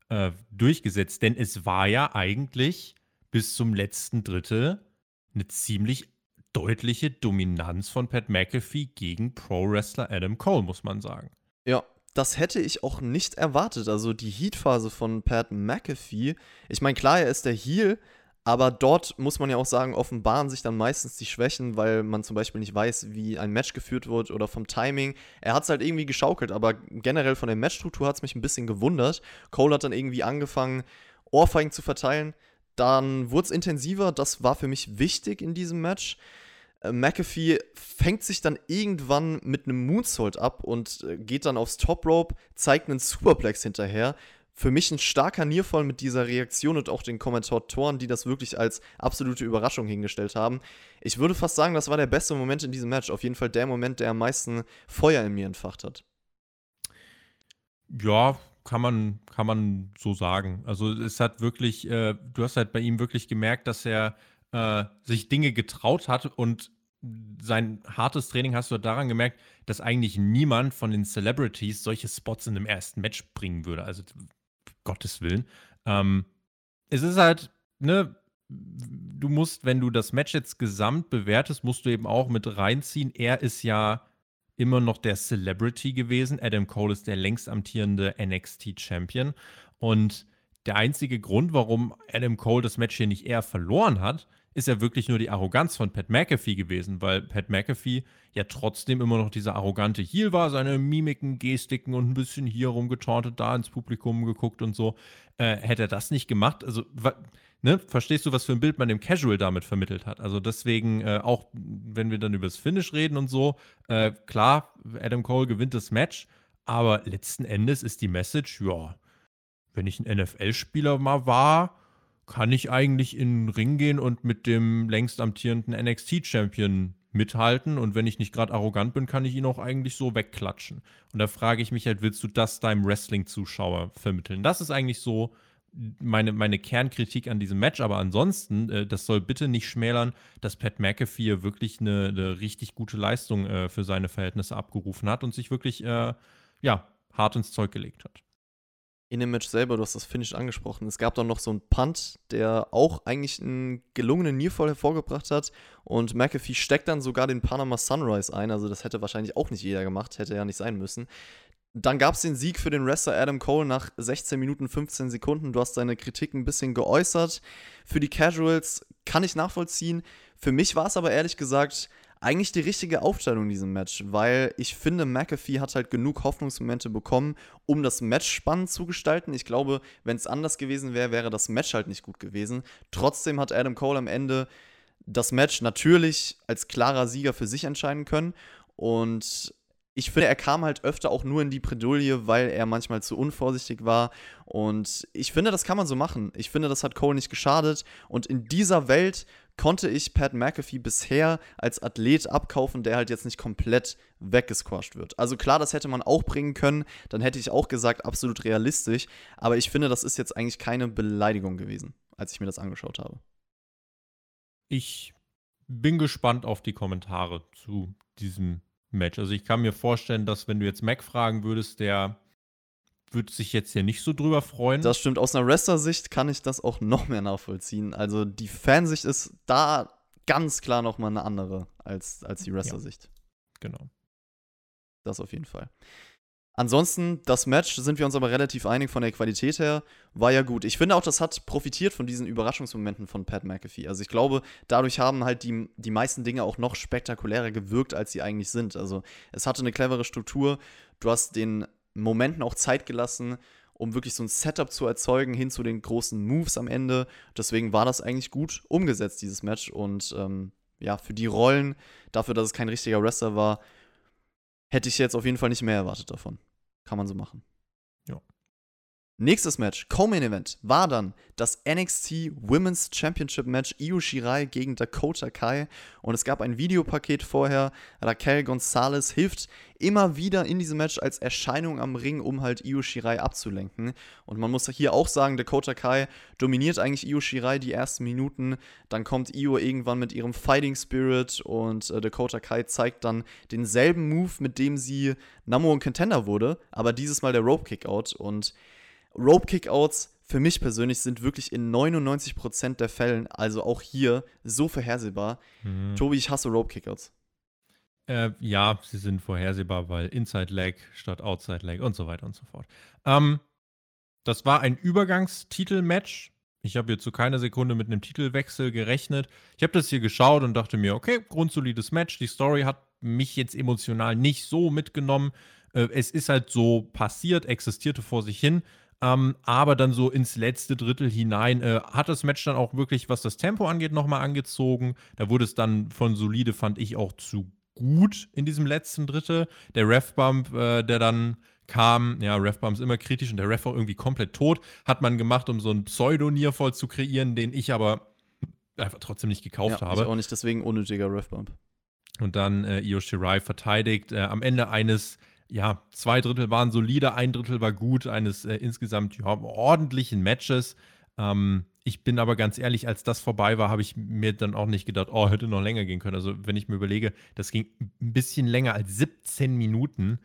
äh, durchgesetzt. Denn es war ja eigentlich bis zum letzten Drittel eine ziemlich deutliche Dominanz von Pat McAfee gegen Pro-Wrestler Adam Cole, muss man sagen. Ja, das hätte ich auch nicht erwartet. Also die Heat-Phase von Pat McAfee. Ich meine, klar, er ist der Heel, aber dort muss man ja auch sagen, offenbaren sich dann meistens die Schwächen, weil man zum Beispiel nicht weiß, wie ein Match geführt wird oder vom Timing. Er hat es halt irgendwie geschaukelt, aber generell von der Matchstruktur hat es mich ein bisschen gewundert. Cole hat dann irgendwie angefangen, Ohrfeigen zu verteilen. Dann wurde es intensiver, das war für mich wichtig in diesem Match. Äh, McAfee fängt sich dann irgendwann mit einem Moonsault ab und äh, geht dann aufs Top Rope, zeigt einen Superplex hinterher. Für mich ein starker Nierfall mit dieser Reaktion und auch den Kommentatoren, die das wirklich als absolute Überraschung hingestellt haben. Ich würde fast sagen, das war der beste Moment in diesem Match. Auf jeden Fall der Moment, der am meisten Feuer in mir entfacht hat. Ja, kann man, kann man so sagen. Also es hat wirklich, äh, du hast halt bei ihm wirklich gemerkt, dass er äh, sich Dinge getraut hat und sein hartes Training hast du daran gemerkt, dass eigentlich niemand von den Celebrities solche Spots in dem ersten Match bringen würde. Also Gottes Willen. Ähm, es ist halt, ne, du musst, wenn du das Match jetzt gesamt bewertest, musst du eben auch mit reinziehen. Er ist ja immer noch der Celebrity gewesen. Adam Cole ist der längst amtierende NXT-Champion. Und der einzige Grund, warum Adam Cole das Match hier nicht eher verloren hat, ist ja wirklich nur die Arroganz von Pat McAfee gewesen, weil Pat McAfee ja trotzdem immer noch dieser arrogante Heel war, seine Mimiken, Gestiken und ein bisschen hier rumgetortet, da ins Publikum geguckt und so. Äh, hätte er das nicht gemacht, also ne, verstehst du, was für ein Bild man dem Casual damit vermittelt hat? Also deswegen, äh, auch wenn wir dann über das Finish reden und so, äh, klar, Adam Cole gewinnt das Match, aber letzten Endes ist die Message, ja, wenn ich ein NFL-Spieler mal war, kann ich eigentlich in den Ring gehen und mit dem längst amtierenden NXT-Champion mithalten. Und wenn ich nicht gerade arrogant bin, kann ich ihn auch eigentlich so wegklatschen. Und da frage ich mich halt, willst du das deinem Wrestling-Zuschauer vermitteln? Das ist eigentlich so meine, meine Kernkritik an diesem Match. Aber ansonsten, äh, das soll bitte nicht schmälern, dass Pat McAfee wirklich eine, eine richtig gute Leistung äh, für seine Verhältnisse abgerufen hat und sich wirklich, äh, ja, hart ins Zeug gelegt hat in dem Match selber, du hast das Finish angesprochen, es gab dann noch so einen Punt, der auch eigentlich einen gelungenen Nearfall hervorgebracht hat und McAfee steckt dann sogar den Panama Sunrise ein, also das hätte wahrscheinlich auch nicht jeder gemacht, hätte ja nicht sein müssen. Dann gab es den Sieg für den Wrestler Adam Cole nach 16 Minuten 15 Sekunden. Du hast deine Kritik ein bisschen geäußert. Für die Casuals kann ich nachvollziehen. Für mich war es aber ehrlich gesagt eigentlich die richtige Aufstellung in diesem Match, weil ich finde, McAfee hat halt genug Hoffnungsmomente bekommen, um das Match spannend zu gestalten. Ich glaube, wenn es anders gewesen wäre, wäre das Match halt nicht gut gewesen. Trotzdem hat Adam Cole am Ende das Match natürlich als klarer Sieger für sich entscheiden können und ich finde, er kam halt öfter auch nur in die Bredouille, weil er manchmal zu unvorsichtig war. Und ich finde, das kann man so machen. Ich finde, das hat Cole nicht geschadet. Und in dieser Welt konnte ich Pat McAfee bisher als Athlet abkaufen, der halt jetzt nicht komplett weggesquasht wird. Also klar, das hätte man auch bringen können. Dann hätte ich auch gesagt, absolut realistisch. Aber ich finde, das ist jetzt eigentlich keine Beleidigung gewesen, als ich mir das angeschaut habe. Ich bin gespannt auf die Kommentare zu diesem Match. Also ich kann mir vorstellen, dass wenn du jetzt Mac fragen würdest, der würde sich jetzt hier nicht so drüber freuen. Das stimmt. Aus einer Wrestler-Sicht kann ich das auch noch mehr nachvollziehen. Also die Fansicht ist da ganz klar noch mal eine andere als, als die Wrestler-Sicht. Ja, genau. Das auf jeden Fall. Ansonsten, das Match, sind wir uns aber relativ einig von der Qualität her, war ja gut. Ich finde auch, das hat profitiert von diesen Überraschungsmomenten von Pat McAfee. Also ich glaube, dadurch haben halt die, die meisten Dinge auch noch spektakulärer gewirkt, als sie eigentlich sind. Also es hatte eine clevere Struktur. Du hast den Momenten auch Zeit gelassen, um wirklich so ein Setup zu erzeugen hin zu den großen Moves am Ende. Deswegen war das eigentlich gut umgesetzt, dieses Match. Und ähm, ja, für die Rollen, dafür, dass es kein richtiger Wrestler war, hätte ich jetzt auf jeden Fall nicht mehr erwartet davon. Kann man so machen. Nächstes Match, Co-Main Event, war dann das NXT Women's Championship Match Io Shirai gegen Dakota Kai. Und es gab ein Videopaket vorher. Raquel Gonzalez hilft immer wieder in diesem Match als Erscheinung am Ring, um halt Io Shirai abzulenken. Und man muss hier auch sagen, Dakota Kai dominiert eigentlich Io Shirai die ersten Minuten. Dann kommt Io irgendwann mit ihrem Fighting Spirit und äh, Dakota Kai zeigt dann denselben Move, mit dem sie Number One Contender wurde, aber dieses Mal der Rope Kickout. Und Rope Kickouts für mich persönlich sind wirklich in 99% der Fällen, also auch hier, so vorhersehbar. Mhm. Tobi, ich hasse Rope Kickouts. Äh, ja, sie sind vorhersehbar, weil Inside Leg statt Outside Leg und so weiter und so fort. Ähm, das war ein Übergangstitel-Match. Ich habe jetzt zu keiner Sekunde mit einem Titelwechsel gerechnet. Ich habe das hier geschaut und dachte mir, okay, grundsolides Match. Die Story hat mich jetzt emotional nicht so mitgenommen. Äh, es ist halt so passiert, existierte vor sich hin. Ähm, aber dann so ins letzte Drittel hinein äh, hat das Match dann auch wirklich, was das Tempo angeht, nochmal angezogen. Da wurde es dann von solide, fand ich, auch zu gut in diesem letzten Drittel. Der Ref-Bump, äh, der dann kam, ja, Ref-Bump ist immer kritisch und der Ref auch irgendwie komplett tot, hat man gemacht, um so einen Pseudo-Nearfall zu kreieren, den ich aber einfach trotzdem nicht gekauft ja, habe. Ich auch nicht, deswegen unnötiger Ref-Bump. Und dann äh, Io Shirai verteidigt äh, am Ende eines ja, zwei Drittel waren solide, ein Drittel war gut, eines äh, insgesamt ja, ordentlichen Matches. Ähm, ich bin aber ganz ehrlich, als das vorbei war, habe ich mir dann auch nicht gedacht, oh, hätte noch länger gehen können. Also, wenn ich mir überlege, das ging ein bisschen länger als 17 Minuten.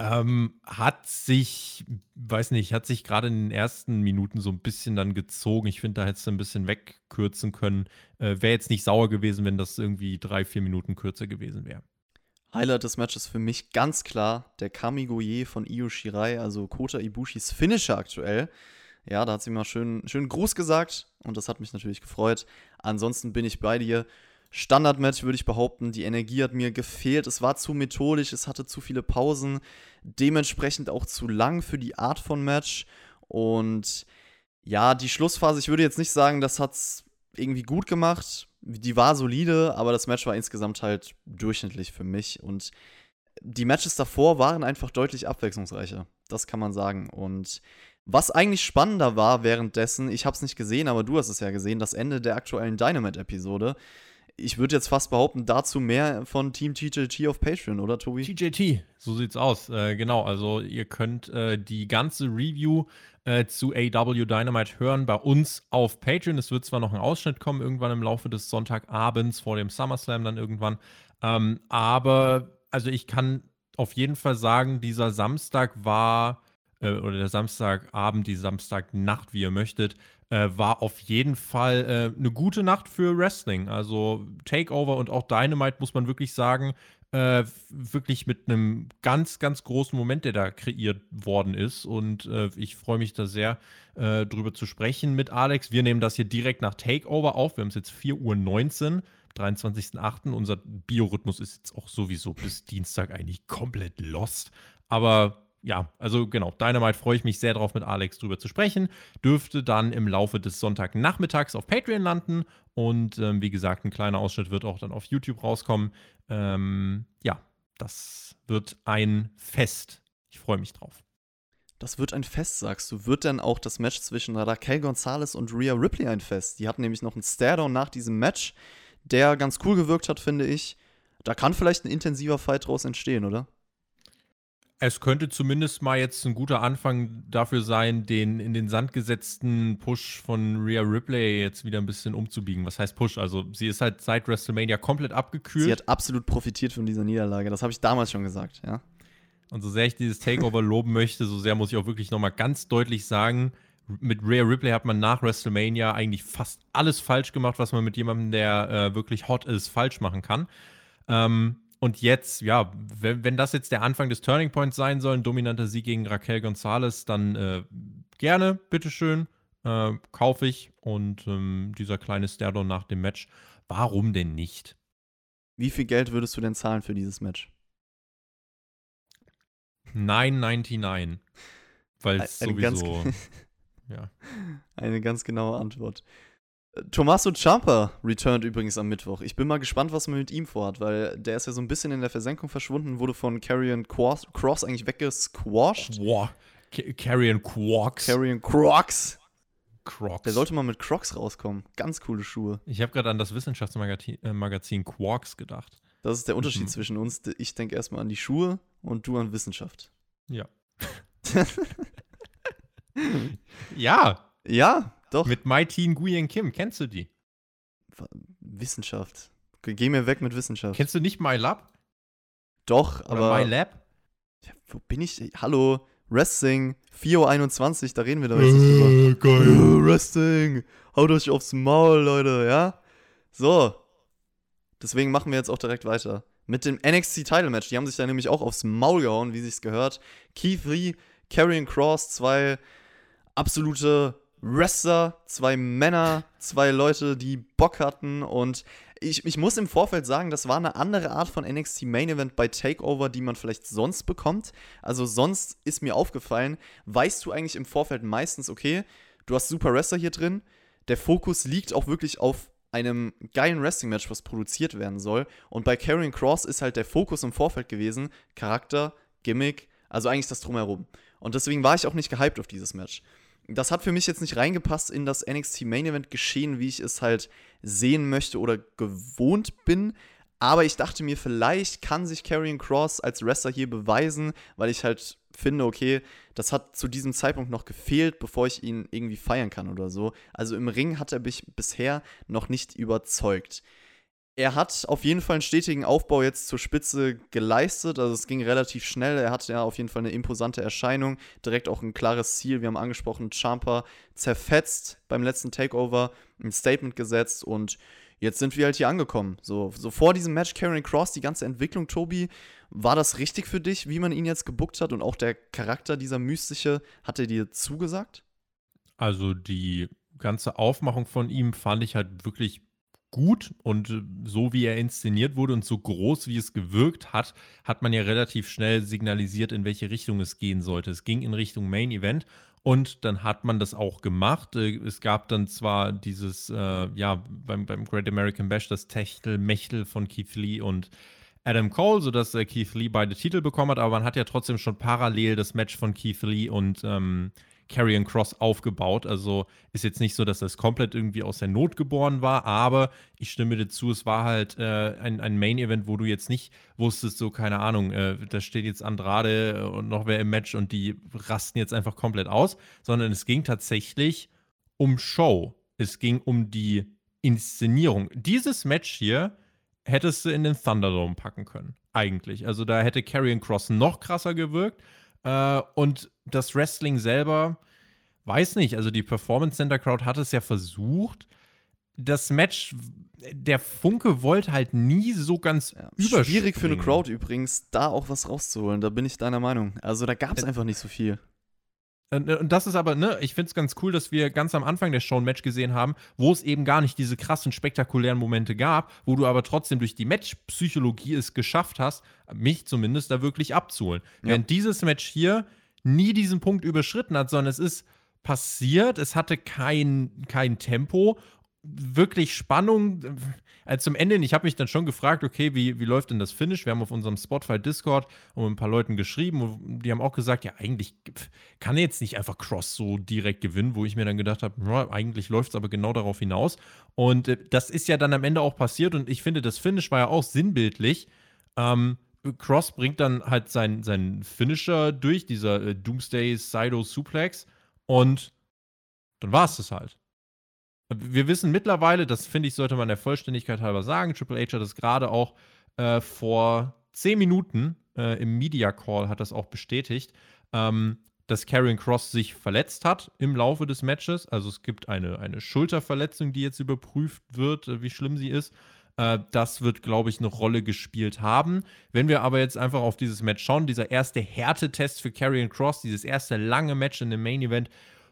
Ähm, hat sich, weiß nicht, hat sich gerade in den ersten Minuten so ein bisschen dann gezogen. Ich finde, da hättest du ein bisschen wegkürzen können. Äh, wäre jetzt nicht sauer gewesen, wenn das irgendwie drei, vier Minuten kürzer gewesen wäre. Highlight des Matches für mich ganz klar der Kamigoye von Io Shirai, also Kota Ibushis Finisher aktuell. Ja, da hat sie mal schön, schön Gruß gesagt und das hat mich natürlich gefreut. Ansonsten bin ich bei dir. Standardmatch würde ich behaupten, die Energie hat mir gefehlt. Es war zu methodisch, es hatte zu viele Pausen, dementsprechend auch zu lang für die Art von Match. Und ja, die Schlussphase, ich würde jetzt nicht sagen, das hat es irgendwie gut gemacht. Die war solide, aber das Match war insgesamt halt durchschnittlich für mich. Und die Matches davor waren einfach deutlich abwechslungsreicher. Das kann man sagen. Und was eigentlich spannender war währenddessen, ich habe es nicht gesehen, aber du hast es ja gesehen, das Ende der aktuellen Dynamite-Episode ich würde jetzt fast behaupten, dazu mehr von Team TJT auf Patreon, oder Tobi? TJT, so sieht's aus. Äh, genau, also ihr könnt äh, die ganze Review äh, zu AW Dynamite hören bei uns auf Patreon. Es wird zwar noch ein Ausschnitt kommen, irgendwann im Laufe des Sonntagabends vor dem SummerSlam dann irgendwann. Ähm, aber also ich kann auf jeden Fall sagen, dieser Samstag war, äh, oder der Samstagabend, die Samstagnacht, wie ihr möchtet, äh, war auf jeden Fall äh, eine gute Nacht für Wrestling. Also Takeover und auch Dynamite muss man wirklich sagen, äh, wirklich mit einem ganz, ganz großen Moment, der da kreiert worden ist. Und äh, ich freue mich da sehr, äh, drüber zu sprechen mit Alex. Wir nehmen das hier direkt nach Takeover auf. Wir haben es jetzt 4.19 Uhr. 23.08. Unser Biorhythmus ist jetzt auch sowieso bis Dienstag eigentlich komplett lost. Aber ja, also genau, Dynamite freue ich mich sehr drauf, mit Alex drüber zu sprechen. Dürfte dann im Laufe des Sonntagnachmittags auf Patreon landen. Und ähm, wie gesagt, ein kleiner Ausschnitt wird auch dann auf YouTube rauskommen. Ähm, ja, das wird ein Fest. Ich freue mich drauf. Das wird ein Fest, sagst du. Wird dann auch das Match zwischen Raquel Gonzalez und Rhea Ripley ein Fest? Die hatten nämlich noch einen Stairdown nach diesem Match, der ganz cool gewirkt hat, finde ich. Da kann vielleicht ein intensiver Fight draus entstehen, oder? Es könnte zumindest mal jetzt ein guter Anfang dafür sein, den in den Sand gesetzten Push von Rhea Ripley jetzt wieder ein bisschen umzubiegen. Was heißt Push? Also sie ist halt seit WrestleMania komplett abgekühlt. Sie hat absolut profitiert von dieser Niederlage. Das habe ich damals schon gesagt, ja. Und so sehr ich dieses Takeover loben möchte, so sehr muss ich auch wirklich nochmal ganz deutlich sagen, mit Rhea Ripley hat man nach WrestleMania eigentlich fast alles falsch gemacht, was man mit jemandem, der äh, wirklich hot ist, falsch machen kann. Ähm, und jetzt, ja, wenn, wenn das jetzt der Anfang des Turning Points sein soll, ein dominanter Sieg gegen Raquel Gonzalez, dann äh, gerne, bitteschön, äh, kaufe ich. Und ähm, dieser kleine Stairdown nach dem Match, warum denn nicht? Wie viel Geld würdest du denn zahlen für dieses Match? 9,99. Weil es sowieso. ja. Eine ganz genaue Antwort. Tommaso Ciampa returned übrigens am Mittwoch. Ich bin mal gespannt, was man mit ihm vorhat, weil der ist ja so ein bisschen in der Versenkung verschwunden, wurde von Carrion Cross eigentlich weggesquashed. Boah, Carrion Quarks. Carrion Crocs. Crocs. Der sollte mal mit Crocs rauskommen. Ganz coole Schuhe. Ich habe gerade an das Wissenschaftsmagazin äh, Quarks gedacht. Das ist der Unterschied mhm. zwischen uns. Ich denke erstmal an die Schuhe und du an Wissenschaft. Ja. ja. Ja, doch. Mit My Teen Nguyen Kim, kennst du die? Wissenschaft. Geh mir weg mit Wissenschaft. Kennst du nicht My Lab? Doch, Oder aber. My Lab? Ja, wo bin ich? Hallo, Wrestling, 4.21 Uhr, da reden wir doch jetzt nicht drüber. Äh, geil. Wrestling, haut euch aufs Maul, Leute, ja? So. Deswegen machen wir jetzt auch direkt weiter. Mit dem NXT Title Match. Die haben sich da nämlich auch aufs Maul gehauen, wie sich's gehört. Keith Lee, Karrion Cross, zwei absolute Wrestler, zwei Männer, zwei Leute, die Bock hatten und ich, ich muss im Vorfeld sagen, das war eine andere Art von NXT Main Event bei Takeover, die man vielleicht sonst bekommt. Also sonst ist mir aufgefallen, weißt du eigentlich im Vorfeld meistens, okay, du hast super Wrestler hier drin, der Fokus liegt auch wirklich auf einem geilen Wrestling-Match, was produziert werden soll. Und bei Karrion Cross ist halt der Fokus im Vorfeld gewesen, Charakter, Gimmick, also eigentlich das drumherum. Und deswegen war ich auch nicht gehypt auf dieses Match das hat für mich jetzt nicht reingepasst in das NXT Main Event geschehen, wie ich es halt sehen möchte oder gewohnt bin. Aber ich dachte mir, vielleicht kann sich Karrion Cross als Wrestler hier beweisen, weil ich halt finde, okay, das hat zu diesem Zeitpunkt noch gefehlt, bevor ich ihn irgendwie feiern kann oder so. Also im Ring hat er mich bisher noch nicht überzeugt. Er hat auf jeden Fall einen stetigen Aufbau jetzt zur Spitze geleistet. Also es ging relativ schnell. Er hatte ja auf jeden Fall eine imposante Erscheinung. Direkt auch ein klares Ziel. Wir haben angesprochen, Champa zerfetzt beim letzten Takeover, ein Statement gesetzt und jetzt sind wir halt hier angekommen. So, so vor diesem Match Karen Cross, die ganze Entwicklung, Tobi, war das richtig für dich, wie man ihn jetzt gebuckt hat und auch der Charakter dieser mystische, hat er dir zugesagt? Also die ganze Aufmachung von ihm fand ich halt wirklich gut und äh, so wie er inszeniert wurde und so groß wie es gewirkt hat, hat man ja relativ schnell signalisiert, in welche Richtung es gehen sollte. Es ging in Richtung Main Event und dann hat man das auch gemacht. Äh, es gab dann zwar dieses, äh, ja, beim, beim Great American Bash das Techtel-Mechtel von Keith Lee und Adam Cole, sodass äh, Keith Lee beide Titel bekommen hat, aber man hat ja trotzdem schon parallel das Match von Keith Lee und ähm, Carrion Cross aufgebaut. Also ist jetzt nicht so, dass das komplett irgendwie aus der Not geboren war, aber ich stimme dir zu, es war halt äh, ein, ein Main-Event, wo du jetzt nicht wusstest, so keine Ahnung, äh, da steht jetzt Andrade und noch wer im Match und die rasten jetzt einfach komplett aus, sondern es ging tatsächlich um Show. Es ging um die Inszenierung. Dieses Match hier hättest du in den Thunderdome packen können, eigentlich. Also da hätte Carrion Cross noch krasser gewirkt äh, und das Wrestling selber, weiß nicht, also die Performance Center Crowd hat es ja versucht. Das Match, der Funke wollte halt nie so ganz ja, Schwierig für eine Crowd übrigens, da auch was rauszuholen, da bin ich deiner Meinung. Also da gab es einfach nicht so viel. Und das ist aber, ne, ich finde es ganz cool, dass wir ganz am Anfang der Show ein Match gesehen haben, wo es eben gar nicht diese krassen, spektakulären Momente gab, wo du aber trotzdem durch die Matchpsychologie es geschafft hast, mich zumindest da wirklich abzuholen. Ja. Während dieses Match hier nie diesen Punkt überschritten hat, sondern es ist passiert, es hatte kein, kein Tempo wirklich Spannung. Also zum Ende, ich habe mich dann schon gefragt, okay, wie, wie läuft denn das Finish? Wir haben auf unserem Spotify Discord mit ein paar Leuten geschrieben und die haben auch gesagt, ja, eigentlich kann er jetzt nicht einfach Cross so direkt gewinnen, wo ich mir dann gedacht habe, eigentlich läuft es aber genau darauf hinaus. Und äh, das ist ja dann am Ende auch passiert und ich finde, das Finish war ja auch sinnbildlich. Ähm, Cross bringt dann halt seinen sein Finisher durch, dieser äh, Doomsday Sido Suplex und dann war es das halt. Wir wissen mittlerweile, das finde ich, sollte man der Vollständigkeit halber sagen, Triple H hat das gerade auch äh, vor zehn Minuten äh, im Media Call hat das auch bestätigt, ähm, dass Karrion Cross sich verletzt hat im Laufe des Matches. Also es gibt eine, eine Schulterverletzung, die jetzt überprüft wird, äh, wie schlimm sie ist. Äh, das wird, glaube ich, eine Rolle gespielt haben. Wenn wir aber jetzt einfach auf dieses Match schauen, dieser erste Härtetest für Karrion Cross, dieses erste lange Match in dem Main Event,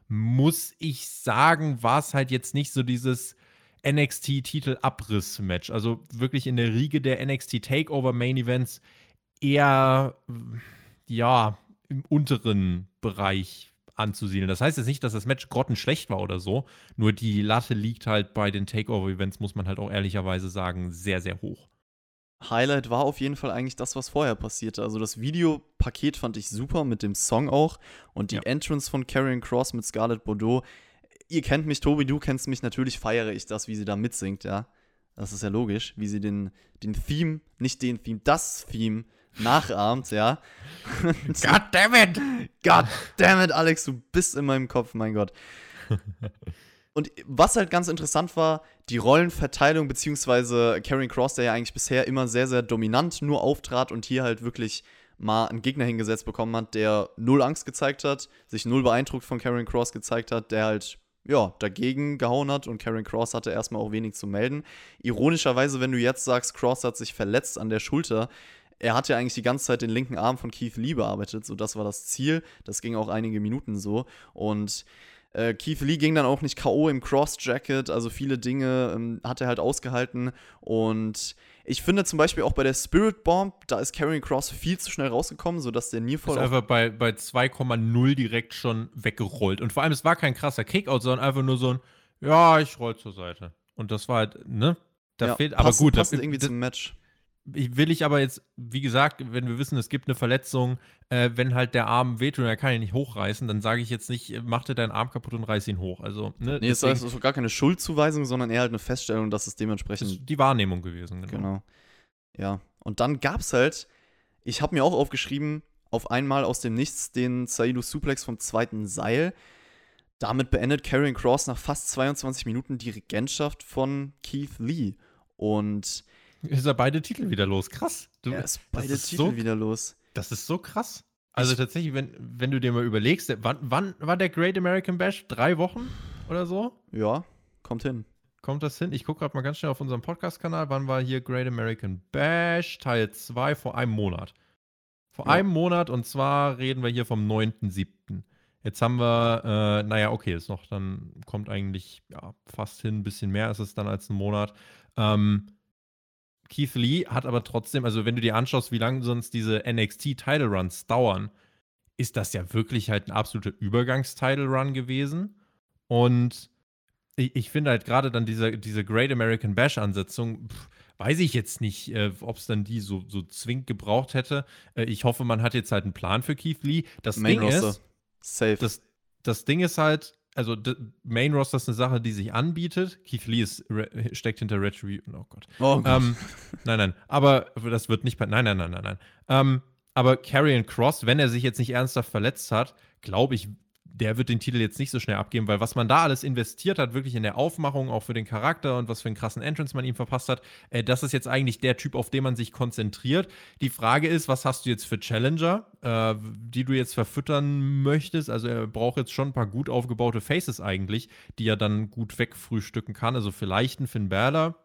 muss ich sagen, war es halt jetzt nicht so dieses NXT-Titel-Abriss-Match. Also wirklich in der Riege der NXT-Takeover-Main-Events eher, ja, im unteren Bereich anzusiedeln. Das heißt jetzt nicht, dass das Match grottenschlecht war oder so, nur die Latte liegt halt bei den Takeover-Events, muss man halt auch ehrlicherweise sagen, sehr, sehr hoch. Highlight war auf jeden Fall eigentlich das, was vorher passierte. Also das Videopaket fand ich super mit dem Song auch und die ja. Entrance von Karrion Cross mit Scarlett Bordeaux. Ihr kennt mich, Tobi, du kennst mich, natürlich feiere ich das, wie sie da mitsingt, ja. Das ist ja logisch, wie sie den, den Theme, nicht den Theme, das Theme nachahmt, ja. God damn it! God damn it, Alex, du bist in meinem Kopf, mein Gott. Und was halt ganz interessant war, die Rollenverteilung, beziehungsweise Karen Cross, der ja eigentlich bisher immer sehr, sehr dominant nur auftrat und hier halt wirklich mal einen Gegner hingesetzt bekommen hat, der null Angst gezeigt hat, sich null beeindruckt von Karen Cross gezeigt hat, der halt ja, dagegen gehauen hat und Karen Cross hatte erstmal auch wenig zu melden. Ironischerweise, wenn du jetzt sagst, Cross hat sich verletzt an der Schulter, er hat ja eigentlich die ganze Zeit den linken Arm von Keith Lee bearbeitet, so das war das Ziel. Das ging auch einige Minuten so und äh, Keith Lee ging dann auch nicht K.O. im Cross-Jacket, also viele Dinge ähm, hat er halt ausgehalten. Und ich finde zum Beispiel auch bei der Spirit Bomb, da ist Karrion Cross viel zu schnell rausgekommen, sodass der Nearfall. Ist einfach bei, bei 2,0 direkt schon weggerollt. Und vor allem, es war kein krasser Kickout, sondern einfach nur so ein, ja, ich roll zur Seite. Und das war halt, ne? Da ja, fehlt, aber passt, gut. Passt da, irgendwie zum Match will ich aber jetzt, wie gesagt, wenn wir wissen, es gibt eine Verletzung, äh, wenn halt der Arm wehtut und er kann ihn nicht hochreißen, dann sage ich jetzt nicht, mach dir deinen Arm kaputt und reiß ihn hoch. Also, ne, nee, es ist so gar keine Schuldzuweisung, sondern eher halt eine Feststellung, dass es dementsprechend. Das ist die Wahrnehmung gewesen, genau. genau. Ja. Und dann gab es halt, ich habe mir auch aufgeschrieben, auf einmal aus dem Nichts den Saidu Suplex vom zweiten Seil. Damit beendet Karrion Cross nach fast 22 Minuten die Regentschaft von Keith Lee. Und ist er beide Titel wieder los. Krass. Du, er ist beide ist Titel so, wieder los. Das ist so krass. Also ich, tatsächlich, wenn, wenn du dir mal überlegst, wann, wann war der Great American Bash? Drei Wochen oder so? Ja, kommt hin. Kommt das hin? Ich gucke gerade mal ganz schnell auf unserem Podcast-Kanal. Wann war hier Great American Bash Teil 2? Vor einem Monat. Vor ja. einem Monat und zwar reden wir hier vom 9.7. Jetzt haben wir, äh, naja, okay, ist noch, dann kommt eigentlich ja, fast hin, ein bisschen mehr ist es dann als ein Monat. Ähm, Keith Lee hat aber trotzdem, also wenn du dir anschaust, wie lange sonst diese NXT-Title-Runs dauern, ist das ja wirklich halt ein absoluter Übergangs-Title-Run gewesen. Und ich, ich finde halt gerade dann diese, diese Great American Bash-Ansetzung, weiß ich jetzt nicht, äh, ob es dann die so, so zwingend gebraucht hätte. Äh, ich hoffe, man hat jetzt halt einen Plan für Keith Lee. Das Main Ding Roster. ist, Safe. Das, das Ding ist halt, also Main Roster ist eine Sache, die sich anbietet. Keith Lee ist, steckt hinter Retribution. Oh Gott. Oh Gott. Ähm, nein, nein. Aber das wird nicht. Nein, nein, nein, nein, nein. Ähm, aber Karrion Cross, wenn er sich jetzt nicht ernsthaft verletzt hat, glaube ich, der wird den Titel jetzt nicht so schnell abgeben, weil was man da alles investiert hat, wirklich in der Aufmachung, auch für den Charakter und was für einen krassen Entrance man ihm verpasst hat, äh, das ist jetzt eigentlich der Typ, auf den man sich konzentriert. Die Frage ist, was hast du jetzt für Challenger, äh, die du jetzt verfüttern möchtest? Also er braucht jetzt schon ein paar gut aufgebaute Faces eigentlich, die er dann gut wegfrühstücken kann. Also vielleicht ein Finn Balor.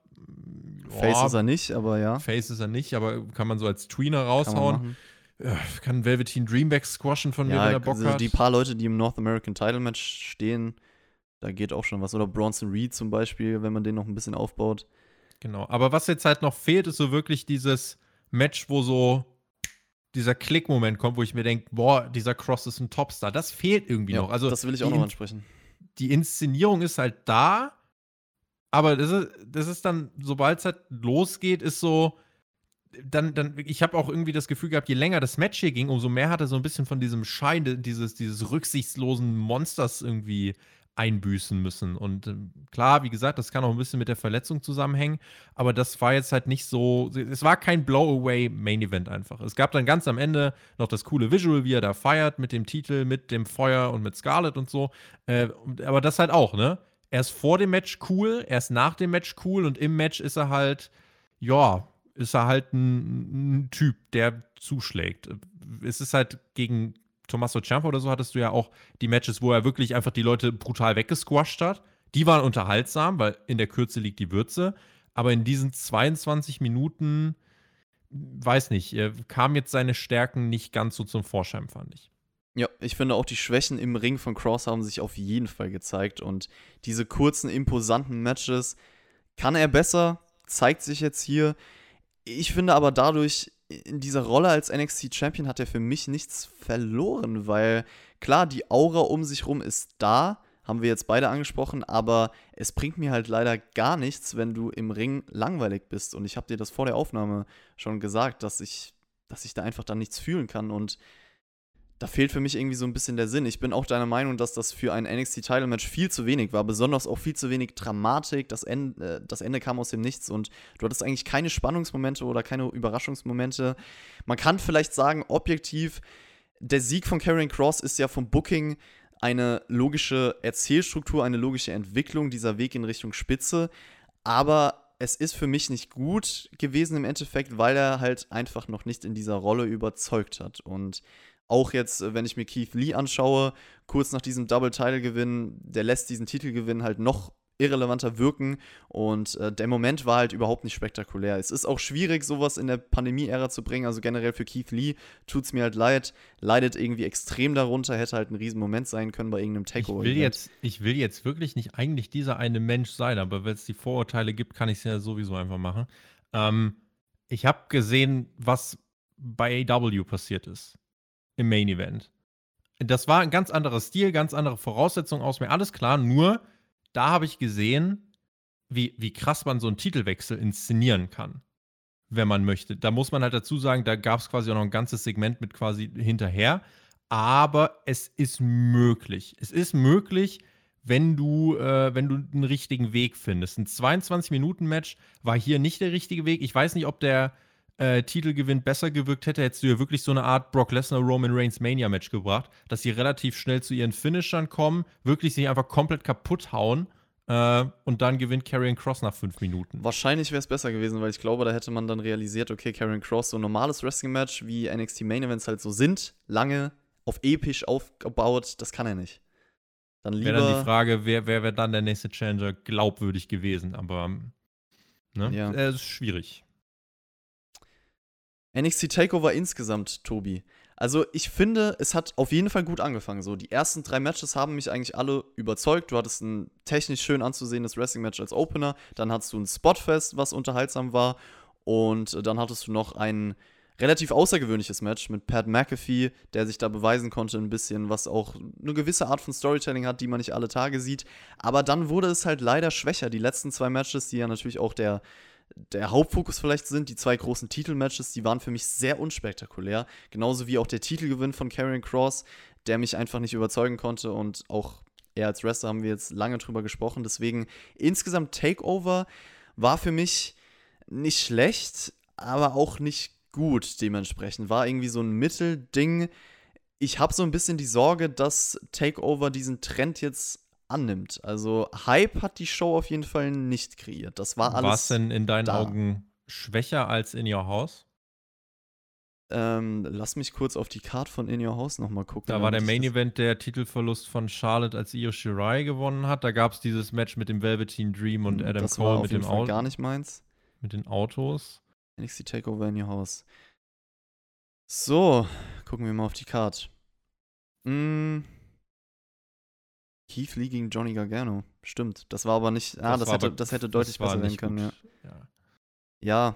Face ist er nicht, aber ja. Face ist er nicht, aber kann man so als Tweener raushauen kann Velveteen Dreamback squashen von ja, mir, wenn er Bock also hat. Die paar Leute, die im North American Title Match stehen, da geht auch schon was. Oder Bronson Reed zum Beispiel, wenn man den noch ein bisschen aufbaut. Genau. Aber was jetzt halt noch fehlt, ist so wirklich dieses Match, wo so dieser Klick-Moment kommt, wo ich mir denke, boah, dieser Cross ist ein Topstar. Das fehlt irgendwie ja, noch. Also das will ich auch noch ansprechen. Die Inszenierung ist halt da, aber das ist, das ist dann, sobald es halt losgeht, ist so, dann, dann, ich habe auch irgendwie das Gefühl gehabt, je länger das Match hier ging, umso mehr hat er so ein bisschen von diesem Schein, dieses, dieses rücksichtslosen Monsters irgendwie einbüßen müssen. Und äh, klar, wie gesagt, das kann auch ein bisschen mit der Verletzung zusammenhängen, aber das war jetzt halt nicht so, es war kein Blow-Away Main Event einfach. Es gab dann ganz am Ende noch das coole Visual, wie er da feiert mit dem Titel, mit dem Feuer und mit Scarlett und so. Äh, aber das halt auch, ne? Er ist vor dem Match cool, er ist nach dem Match cool und im Match ist er halt, ja, ist er halt ein, ein, Typ, der zuschlägt. Es ist halt gegen Tommaso Ciampa oder so hattest du ja auch die Matches, wo er wirklich einfach die Leute brutal weggesquasht hat. Die waren unterhaltsam, weil in der Kürze liegt die Würze. Aber in diesen 22 Minuten, weiß nicht, kamen jetzt seine Stärken nicht ganz so zum Vorschein, fand ich. Ja, ich finde auch die Schwächen im Ring von Cross haben sich auf jeden Fall gezeigt. Und diese kurzen, imposanten Matches kann er besser, zeigt sich jetzt hier. Ich finde aber dadurch, in dieser Rolle als NXT Champion hat er für mich nichts verloren, weil klar, die Aura um sich rum ist da, haben wir jetzt beide angesprochen, aber es bringt mir halt leider gar nichts, wenn du im Ring langweilig bist. Und ich habe dir das vor der Aufnahme schon gesagt, dass ich, dass ich da einfach dann nichts fühlen kann. Und da fehlt für mich irgendwie so ein bisschen der Sinn. Ich bin auch deiner Meinung, dass das für ein NXT-Title-Match viel zu wenig war, besonders auch viel zu wenig Dramatik. Das Ende, äh, das Ende kam aus dem Nichts und du hattest eigentlich keine Spannungsmomente oder keine Überraschungsmomente. Man kann vielleicht sagen, objektiv, der Sieg von Karrion Cross ist ja vom Booking eine logische Erzählstruktur, eine logische Entwicklung, dieser Weg in Richtung Spitze. Aber es ist für mich nicht gut gewesen im Endeffekt, weil er halt einfach noch nicht in dieser Rolle überzeugt hat. Und auch jetzt, äh, wenn ich mir Keith Lee anschaue, kurz nach diesem Double-Title-Gewinn, der lässt diesen Titelgewinn halt noch irrelevanter wirken und äh, der Moment war halt überhaupt nicht spektakulär. Es ist auch schwierig, sowas in der Pandemie-Ära zu bringen, also generell für Keith Lee tut es mir halt leid, leidet irgendwie extrem darunter, hätte halt ein Riesenmoment sein können bei irgendeinem Takeover. Ich will, jetzt, ich will jetzt wirklich nicht eigentlich dieser eine Mensch sein, aber wenn es die Vorurteile gibt, kann ich es ja sowieso einfach machen. Ähm, ich habe gesehen, was bei AW passiert ist im Main Event. Das war ein ganz anderer Stil, ganz andere Voraussetzungen aus mir, alles klar, nur da habe ich gesehen, wie, wie krass man so einen Titelwechsel inszenieren kann, wenn man möchte. Da muss man halt dazu sagen, da gab es quasi auch noch ein ganzes Segment mit quasi hinterher, aber es ist möglich. Es ist möglich, wenn du, äh, wenn du einen richtigen Weg findest. Ein 22-Minuten-Match war hier nicht der richtige Weg. Ich weiß nicht, ob der äh, Titelgewinn besser gewirkt hätte, hättest du ja wirklich so eine Art Brock Lesnar Roman Reigns Mania Match gebracht, dass sie relativ schnell zu ihren Finishern kommen, wirklich sich einfach komplett kaputt hauen. Äh, und dann gewinnt Karrion Cross nach fünf Minuten. Wahrscheinlich wäre es besser gewesen, weil ich glaube, da hätte man dann realisiert, okay, Karrion Cross, so ein normales Wrestling-Match, wie NXT Main Events halt so sind, lange, auf episch aufgebaut, das kann er nicht. Dann lieber. Wäre dann die Frage, wer wäre wär dann der nächste Challenger glaubwürdig gewesen, aber ne? ja. Äh, ist schwierig. NXT Takeover insgesamt, Tobi. Also ich finde, es hat auf jeden Fall gut angefangen. So, die ersten drei Matches haben mich eigentlich alle überzeugt. Du hattest ein technisch schön anzusehendes Wrestling-Match als Opener, dann hattest du ein Spotfest, was unterhaltsam war, und dann hattest du noch ein relativ außergewöhnliches Match mit Pat McAfee, der sich da beweisen konnte ein bisschen, was auch eine gewisse Art von Storytelling hat, die man nicht alle Tage sieht. Aber dann wurde es halt leider schwächer. Die letzten zwei Matches, die ja natürlich auch der der Hauptfokus vielleicht sind. Die zwei großen Titelmatches, die waren für mich sehr unspektakulär. Genauso wie auch der Titelgewinn von Karrion Cross, der mich einfach nicht überzeugen konnte. Und auch er als Wrestler haben wir jetzt lange drüber gesprochen. Deswegen insgesamt Takeover war für mich nicht schlecht, aber auch nicht gut dementsprechend. War irgendwie so ein Mittelding. Ich habe so ein bisschen die Sorge, dass Takeover diesen Trend jetzt annimmt. Also Hype hat die Show auf jeden Fall nicht kreiert. Das war alles. War es denn in deinen da. Augen schwächer als In Your House? Ähm, lass mich kurz auf die Card von In Your House nochmal gucken. Da war der Main Event der Titelverlust von Charlotte, als Io Shirai gewonnen hat. Da gab es dieses Match mit dem Velveteen Dream und hm, Adam das Cole war auf mit jeden dem Auto. gar nicht meins. Mit den Autos. NXT Takeover In Your House. So, gucken wir mal auf die Card. Hm. Keith Lee gegen Johnny Gargano. Stimmt. Das war aber nicht. Ah, das, das hätte, aber, das hätte deutlich das besser werden können, ja. ja. ja.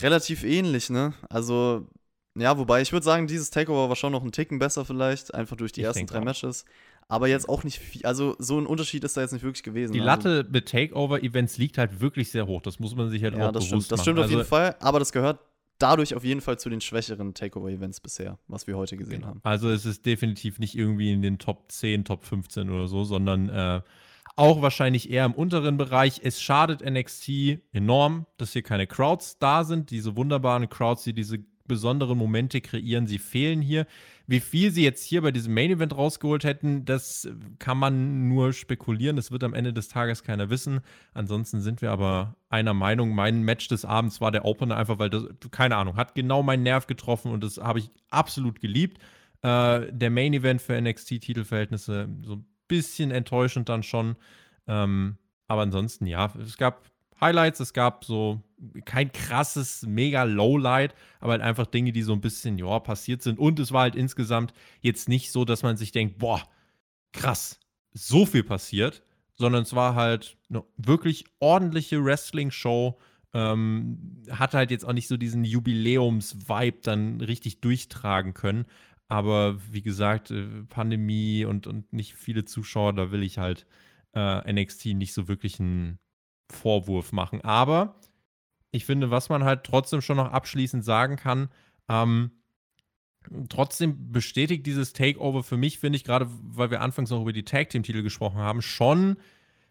relativ ähnlich, ne? Also, ja, wobei ich würde sagen, dieses Takeover war schon noch ein Ticken besser vielleicht, einfach durch die ich ersten drei auch. Matches. Aber jetzt auch nicht viel, also so ein Unterschied ist da jetzt nicht wirklich gewesen. Die also Latte also, mit Takeover-Events liegt halt wirklich sehr hoch. Das muss man sich halt ja, auch das bewusst stimmt. Das stimmt auf jeden also Fall, aber das gehört dadurch auf jeden Fall zu den schwächeren Takeover-Events bisher, was wir heute gesehen genau. haben. Also es ist definitiv nicht irgendwie in den Top 10, Top 15 oder so, sondern äh, auch wahrscheinlich eher im unteren Bereich. Es schadet NXT enorm, dass hier keine Crowds da sind. Diese wunderbaren Crowds, die diese besonderen Momente kreieren, sie fehlen hier. Wie viel sie jetzt hier bei diesem Main Event rausgeholt hätten, das kann man nur spekulieren. Das wird am Ende des Tages keiner wissen. Ansonsten sind wir aber einer Meinung. Mein Match des Abends war der Opener, einfach weil das, keine Ahnung, hat genau meinen Nerv getroffen und das habe ich absolut geliebt. Äh, der Main Event für NXT-Titelverhältnisse so ein bisschen enttäuschend dann schon. Ähm, aber ansonsten, ja, es gab Highlights, es gab so kein krasses, mega Lowlight, aber halt einfach Dinge, die so ein bisschen, ja, passiert sind. Und es war halt insgesamt jetzt nicht so, dass man sich denkt, boah, krass, so viel passiert, sondern es war halt eine wirklich ordentliche Wrestling-Show. Ähm, hat halt jetzt auch nicht so diesen Jubiläums-Vibe dann richtig durchtragen können. Aber wie gesagt, äh, Pandemie und, und nicht viele Zuschauer, da will ich halt äh, NXT nicht so wirklich einen Vorwurf machen. Aber ich finde, was man halt trotzdem schon noch abschließend sagen kann, ähm, trotzdem bestätigt dieses Takeover für mich, finde ich, gerade weil wir anfangs noch über die Tag-Team-Titel gesprochen haben, schon,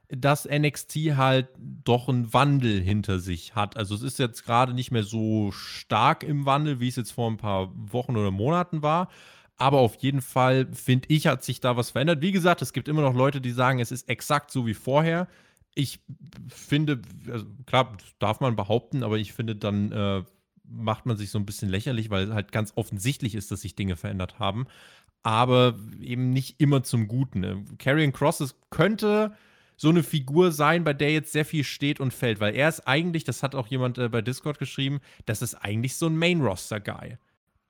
dass NXT halt doch einen Wandel hinter sich hat. Also es ist jetzt gerade nicht mehr so stark im Wandel, wie es jetzt vor ein paar Wochen oder Monaten war. Aber auf jeden Fall, finde ich, hat sich da was verändert. Wie gesagt, es gibt immer noch Leute, die sagen, es ist exakt so wie vorher ich finde, also klar, darf man behaupten, aber ich finde, dann äh, macht man sich so ein bisschen lächerlich, weil halt ganz offensichtlich ist, dass sich Dinge verändert haben. Aber eben nicht immer zum Guten. Ne? Carrion Crosses könnte so eine Figur sein, bei der jetzt sehr viel steht und fällt, weil er ist eigentlich, das hat auch jemand äh, bei Discord geschrieben, das ist eigentlich so ein Main-Roster-Guy.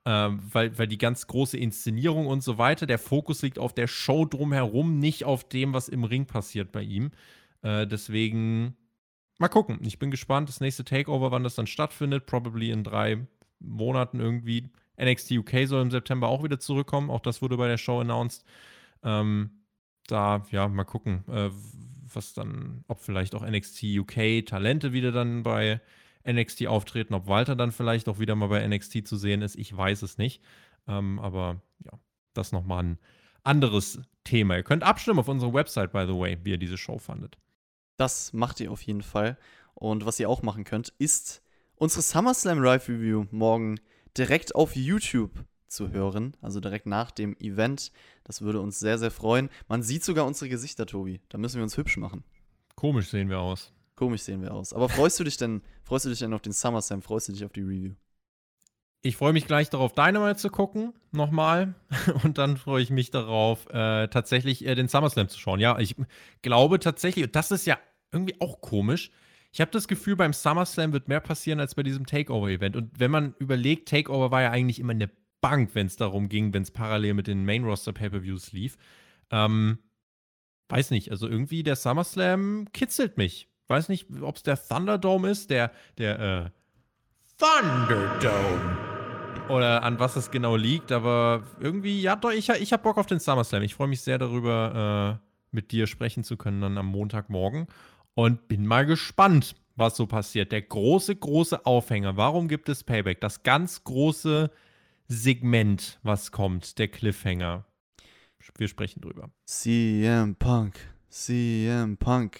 Ähm, weil, weil die ganz große Inszenierung und so weiter, der Fokus liegt auf der Show drumherum, nicht auf dem, was im Ring passiert bei ihm. Äh, deswegen mal gucken. Ich bin gespannt. Das nächste Takeover, wann das dann stattfindet. Probably in drei Monaten irgendwie. NXT UK soll im September auch wieder zurückkommen. Auch das wurde bei der Show announced. Ähm, da, ja, mal gucken, äh, was dann, ob vielleicht auch NXT UK Talente wieder dann bei NXT auftreten, ob Walter dann vielleicht auch wieder mal bei NXT zu sehen ist. Ich weiß es nicht. Ähm, aber ja, das nochmal ein anderes Thema. Ihr könnt abstimmen auf unserer Website, by the way, wie ihr diese Show fandet. Das macht ihr auf jeden Fall. Und was ihr auch machen könnt, ist unsere SummerSlam Live Review morgen direkt auf YouTube zu hören, also direkt nach dem Event. Das würde uns sehr, sehr freuen. Man sieht sogar unsere Gesichter, Tobi. Da müssen wir uns hübsch machen. Komisch sehen wir aus. Komisch sehen wir aus. Aber freust du dich denn, freust du dich denn auf den SummerSlam? Freust du dich auf die Review? Ich freue mich gleich darauf, Dynamite zu gucken, nochmal. Und dann freue ich mich darauf, äh, tatsächlich äh, den SummerSlam zu schauen. Ja, ich glaube tatsächlich, das ist ja irgendwie auch komisch. Ich habe das Gefühl, beim SummerSlam wird mehr passieren als bei diesem Takeover-Event. Und wenn man überlegt, Takeover war ja eigentlich immer eine Bank, wenn es darum ging, wenn es parallel mit den Main-Roster-Pay-Per-Views lief. Ähm, weiß nicht, also irgendwie der SummerSlam kitzelt mich. Weiß nicht, ob es der Thunderdome ist, der, der, äh, Thunderdome. Oder an was es genau liegt, aber irgendwie, ja, doch, ich, ich habe Bock auf den SummerSlam. Ich freue mich sehr darüber, äh, mit dir sprechen zu können dann am Montagmorgen und bin mal gespannt, was so passiert. Der große, große Aufhänger. Warum gibt es Payback? Das ganz große Segment, was kommt, der Cliffhanger. Wir sprechen drüber. CM Punk. CM Punk.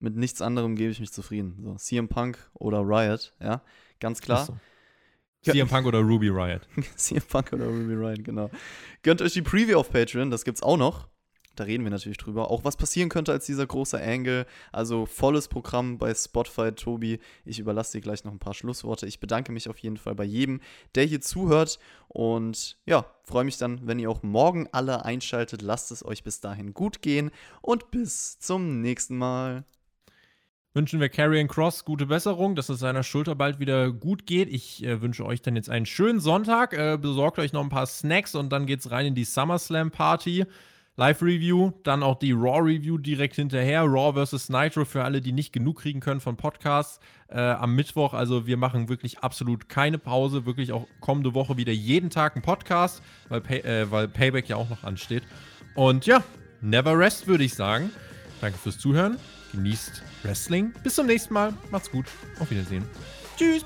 Mit nichts anderem gebe ich mich zufrieden. So, CM Punk oder Riot, ja, ganz klar. So. CM Punk oder Ruby Riot. CM Punk oder Ruby Riot, genau. Gönnt euch die Preview auf Patreon, das gibt's auch noch. Da reden wir natürlich drüber. Auch was passieren könnte als dieser große Angle. Also volles Programm bei Spotify, Tobi. Ich überlasse dir gleich noch ein paar Schlussworte. Ich bedanke mich auf jeden Fall bei jedem, der hier zuhört. Und ja, freue mich dann, wenn ihr auch morgen alle einschaltet. Lasst es euch bis dahin gut gehen und bis zum nächsten Mal. Wünschen wir Carrion Cross gute Besserung, dass es seiner Schulter bald wieder gut geht. Ich äh, wünsche euch dann jetzt einen schönen Sonntag. Äh, besorgt euch noch ein paar Snacks und dann geht's rein in die SummerSlam Party. Live-Review, dann auch die Raw-Review direkt hinterher. Raw vs. Nitro für alle, die nicht genug kriegen können von Podcasts äh, am Mittwoch. Also wir machen wirklich absolut keine Pause. Wirklich auch kommende Woche wieder jeden Tag ein Podcast, weil, Pay äh, weil Payback ja auch noch ansteht. Und ja, never rest, würde ich sagen. Danke fürs Zuhören. Genießt Wrestling. Bis zum nächsten Mal. Macht's gut. Auf Wiedersehen. Tschüss.